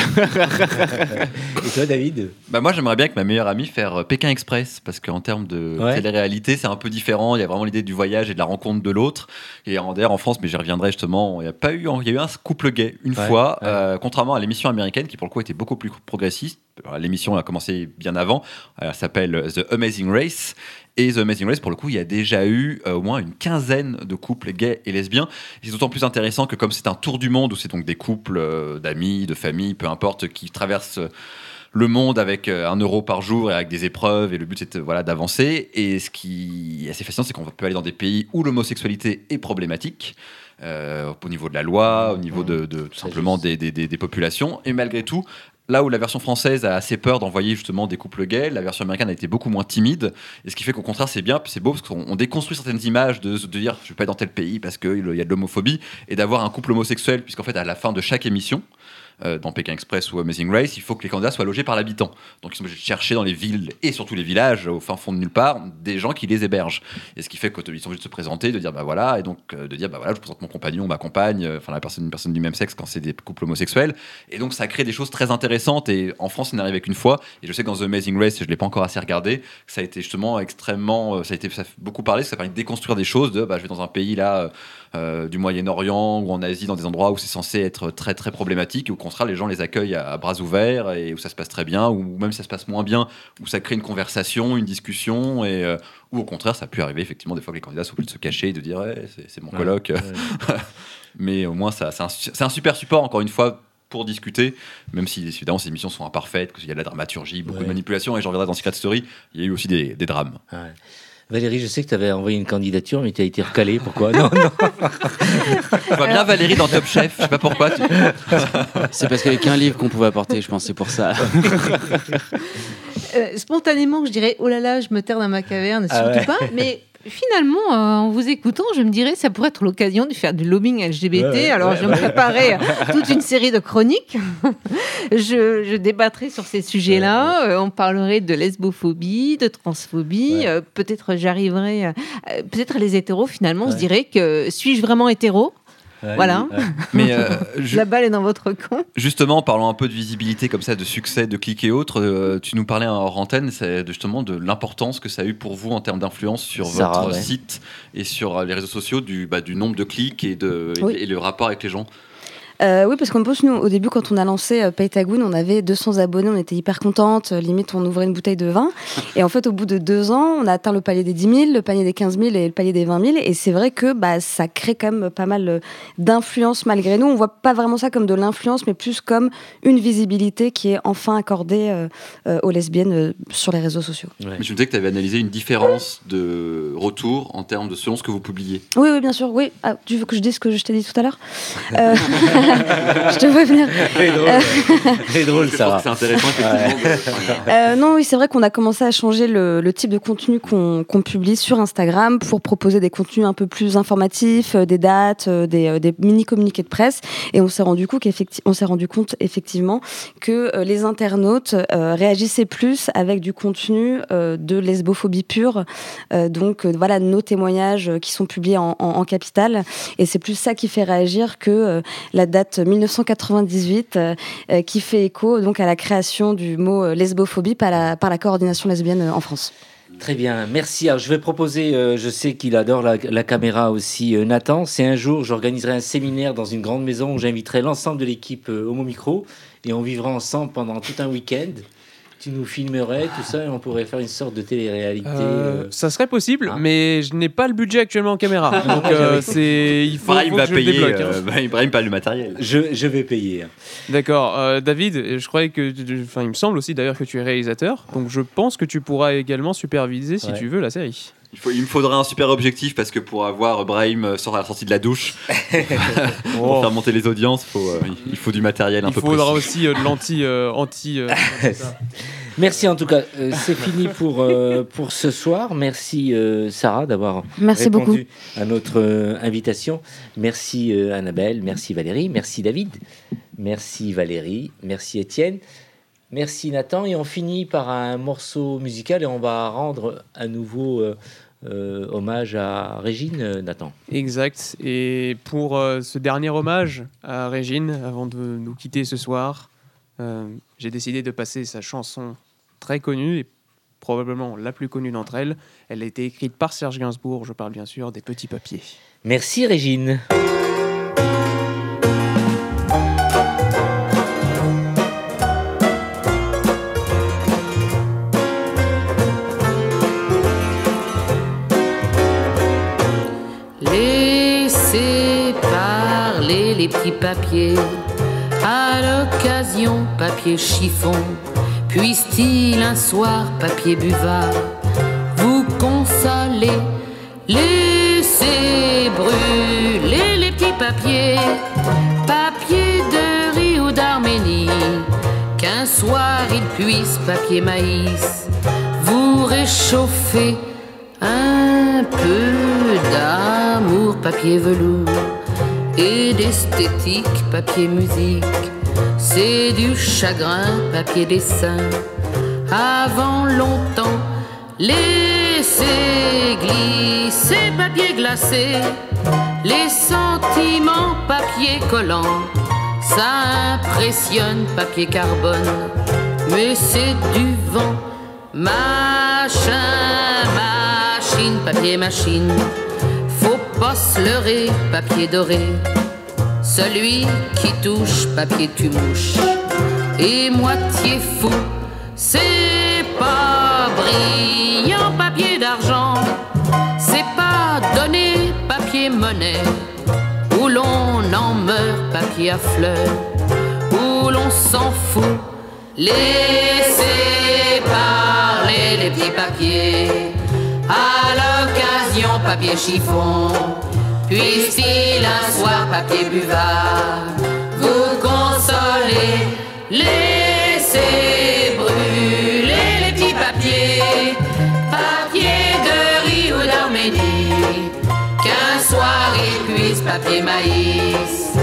Et toi, David? Bah moi j'aimerais bien avec ma meilleure amie faire euh, Pékin Express parce qu'en termes de Ouais. télé-réalité c'est un peu différent. Il y a vraiment l'idée du voyage et de la rencontre de l'autre. Et en d'ailleurs en France, mais j'y reviendrai justement, il y a pas eu, il y a eu un couple gay une Ouais, fois, ouais. euh, contrairement à l'émission américaine qui pour le coup était beaucoup plus progressiste. L'émission a commencé bien avant. Elle s'appelle The Amazing Race. Et The Amazing Race, pour le coup, il y a déjà eu euh, au moins une quinzaine de couples gays et lesbiens. C'est d'autant plus intéressant que comme c'est un tour du monde où c'est donc des couples euh, d'amis, de familles, peu importe, qui traversent euh, le monde avec euh, un euro par jour et avec des épreuves et le but c'est voilà, d'avancer et ce qui est assez fascinant c'est qu'on peut aller dans des pays où l'homosexualité est problématique euh, au niveau de la loi au niveau de, de- tout simplement des, des- des- des populations et malgré tout Là où la version française a assez peur d'envoyer justement des couples gays, la version américaine a été beaucoup moins timide. Et ce qui fait qu'au contraire, c'est bien, c'est beau parce qu'on on déconstruit certaines images de, dire je vais pas dans tel pays parce qu'il y a de l'homophobie et d'avoir un couple homosexuel, puisqu'en fait, à la fin de chaque émission, euh, dans Pékin Express ou Amazing Race, il faut que les candidats soient logés par l'habitant. Donc ils sont obligés de chercher dans les villes et surtout les villages, au fin fond de nulle part, des gens qui les hébergent. Et ce qui fait qu'ils sont obligés de se présenter, de dire bah voilà, et donc euh, de dire bah voilà, je présente mon compagnon, ma compagne, euh, enfin la personne, une personne du même sexe quand c'est des couples homosexuels. Et donc ça crée des choses très intéressantes. Et en France, ça n'arrive qu'une fois. Et je sais que dans The Amazing Race, je l'ai pas encore assez regardé, ça a été justement extrêmement, ça a été beaucoup parlé, ça a permis de déconstruire des choses. De bah je vais dans un pays là. Euh, du Moyen-Orient ou en Asie, dans des endroits où c'est censé être très très problématique, et au contraire, les gens les accueillent à, à bras ouverts et où ça se passe très bien, ou même si ça se passe moins bien, où ça crée une conversation, une discussion, et euh, ou au contraire, ça a pu arriver effectivement des fois que les candidats sont obligés de se cacher et de dire Ouais, c'est mon Ouais, ouais. Mais au moins, ça, c'est un, super support, encore une fois. Pour discuter, même si évidemment ces émissions sont imparfaites, qu'il y a de la dramaturgie, beaucoup Ouais. de manipulation, et j'en reviendrai dans Secret Story, il y a eu aussi des, des drames. Ouais. Valérie, je sais que tu avais envoyé une candidature, mais tu as été recalé. Pourquoi? Non, non. Je vois bien Valérie dans Top Chef, je sais pas pourquoi. tu- c'est parce qu'il n'y avait qu'un livre qu'on pouvait apporter, je pense, c'est pour ça. Euh, spontanément, je dirais oh là là, je me terre dans ma caverne, Ah surtout ouais. pas. Mais finalement, euh, en vous écoutant, je me dirais ça pourrait être l'occasion de faire du lobbying LGBT. Ouais, ouais, Alors, ouais, je me préparais toute une série de chroniques. je, je débattrai sur ces sujets-là. Euh, on parlerait de lesbophobie, de transphobie. Euh, peut-être j'arriverai. peut-être les hétéros, finalement, se dirait que suis-je vraiment hétéro? Ouais, Voilà. ouais. Mais euh, je- La balle est dans votre camp. Justement, parlant un peu de visibilité comme ça, de succès, de clics et autres, euh, tu nous parlais en hors antenne, c'est de- justement de l'importance que ça a eu pour vous en termes d'influence sur Sarah, votre ouais. site et sur euh, les réseaux sociaux, du, bah, du nombre de clics et, de, et le rapport avec les gens. Euh, oui, parce qu'en plus, nous, au début, quand on a lancé euh, Paytagoon, on avait 200 abonnés, on était hyper contente. euh, Limite, on ouvrait une bouteille de vin. Et en fait, au bout de deux ans, on a atteint le palier des 10 000, le palier des 15 000 et le palier des 20 000. Et c'est vrai que bah, ça crée quand même pas mal d'influence malgré nous. On voit pas vraiment ça comme de l'influence, mais plus comme une visibilité qui est enfin accordée euh, euh, aux lesbiennes euh, sur les réseaux sociaux. Mais je me disais que tu avais analysé une différence de retour en termes de selon ce que vous publiez. Oui, oui, bien sûr. Oui. Ah, tu veux que je dise ce que je t'ai dit tout à l'heure? Euh, Je te vois venir. Très drôle, Euh, très drôle, ça c'est intéressant. Euh, non, oui, c'est vrai qu'on a commencé à changer le, le type de contenu qu'on publie sur Instagram pour proposer des contenus un peu plus informatifs, euh, des dates, des, des mini communiqués de presse. Et on s'est rendu compte qu'effecti- on s'est rendu compte effectivement que les internautes euh, réagissaient plus avec du contenu euh, de lesbophobie pure. Euh, donc euh, voilà nos témoignages qui sont publiés en, en, en capitale. Et c'est plus ça qui fait réagir que euh, la date 1998 euh, qui fait écho donc à la création du mot euh, lesbophobie par la, par la coordination lesbienne euh, en France. Très bien, merci. Je vais proposer, je sais qu'il adore la, caméra aussi, Nathan. C'est un jour, j'organiserai un séminaire dans une grande maison où j'inviterai l'ensemble de l'équipe euh, Homo Micro et on vivra ensemble pendant tout un week-end. Tu nous filmerais, tout ça, et on pourrait faire une sorte de télé-réalité. Euh, euh. ça serait possible, Hein mais je n'ai pas le budget actuellement en caméra. Donc euh, c'est il faut, Brahim faut va que je le payer. débloque, hein. Brahim paye le matériel. Je, je vais payer. D'accord, euh, David, je croyais que, enfin, il me semble aussi d'ailleurs que tu es réalisateur, donc je pense que tu pourras également superviser si Ouais. tu veux la série. Il, faut, il me faudra un super objectif parce que pour avoir Brahim sort à la sortie de la douche, pour Oh. faire monter les audiences, faut, euh, il faut du matériel un Il peu faudra précis. aussi euh, de l'anti, euh, anti. euh. Merci en tout cas. Euh, c'est fini pour, euh, pour ce soir. Merci euh, Sarah d'avoir Merci répondu à notre euh, invitation. Merci euh, Annabelle, merci Valérie, merci David, merci Valérie, merci Étienne, merci Nathan. Et on finit par un morceau musical et on va rendre à nouveau euh, euh, hommage à Régine, euh, Nathan. Exact. Et pour euh, ce dernier hommage à Régine, avant de nous quitter ce soir, euh, j'ai décidé de passer sa chanson très connue et probablement la plus connue d'entre elles. Elle a été écrite par Serge Gainsbourg. Je parle bien sûr des petits papiers. Merci Régine. Papiers, à l'occasion papier chiffon, puisse-t-il un soir papier buvard vous consoler, laissez brûler les petits papiers, papier de riz ou d'Arménie, qu'un soir il puisse papier maïs vous réchauffer un peu d'amour, papier velours et d'esthétique, papier musique. C'est du chagrin, papier dessin. Avant longtemps, laissez glisser, papier glacé. Les sentiments, papier collant. Ça impressionne, papier carbone. Mais c'est du vent, machin, machine, papier machine. Faut pas se leurrer, papier doré. Celui qui touche, papier tu mouches. Et moitié fou, c'est pas brillant, papier d'argent. C'est pas donné, papier monnaie. Où l'on en meurt, papier à fleurs. Où l'on s'en fout. Laissez parler les petits papiers. Papier chiffon. Puisse-t-il un soir, papier buvard, vous consoler. Laissez brûler les petits papiers. Papier de riz ou d'Arménie. Qu'un soir il puisse papier maïs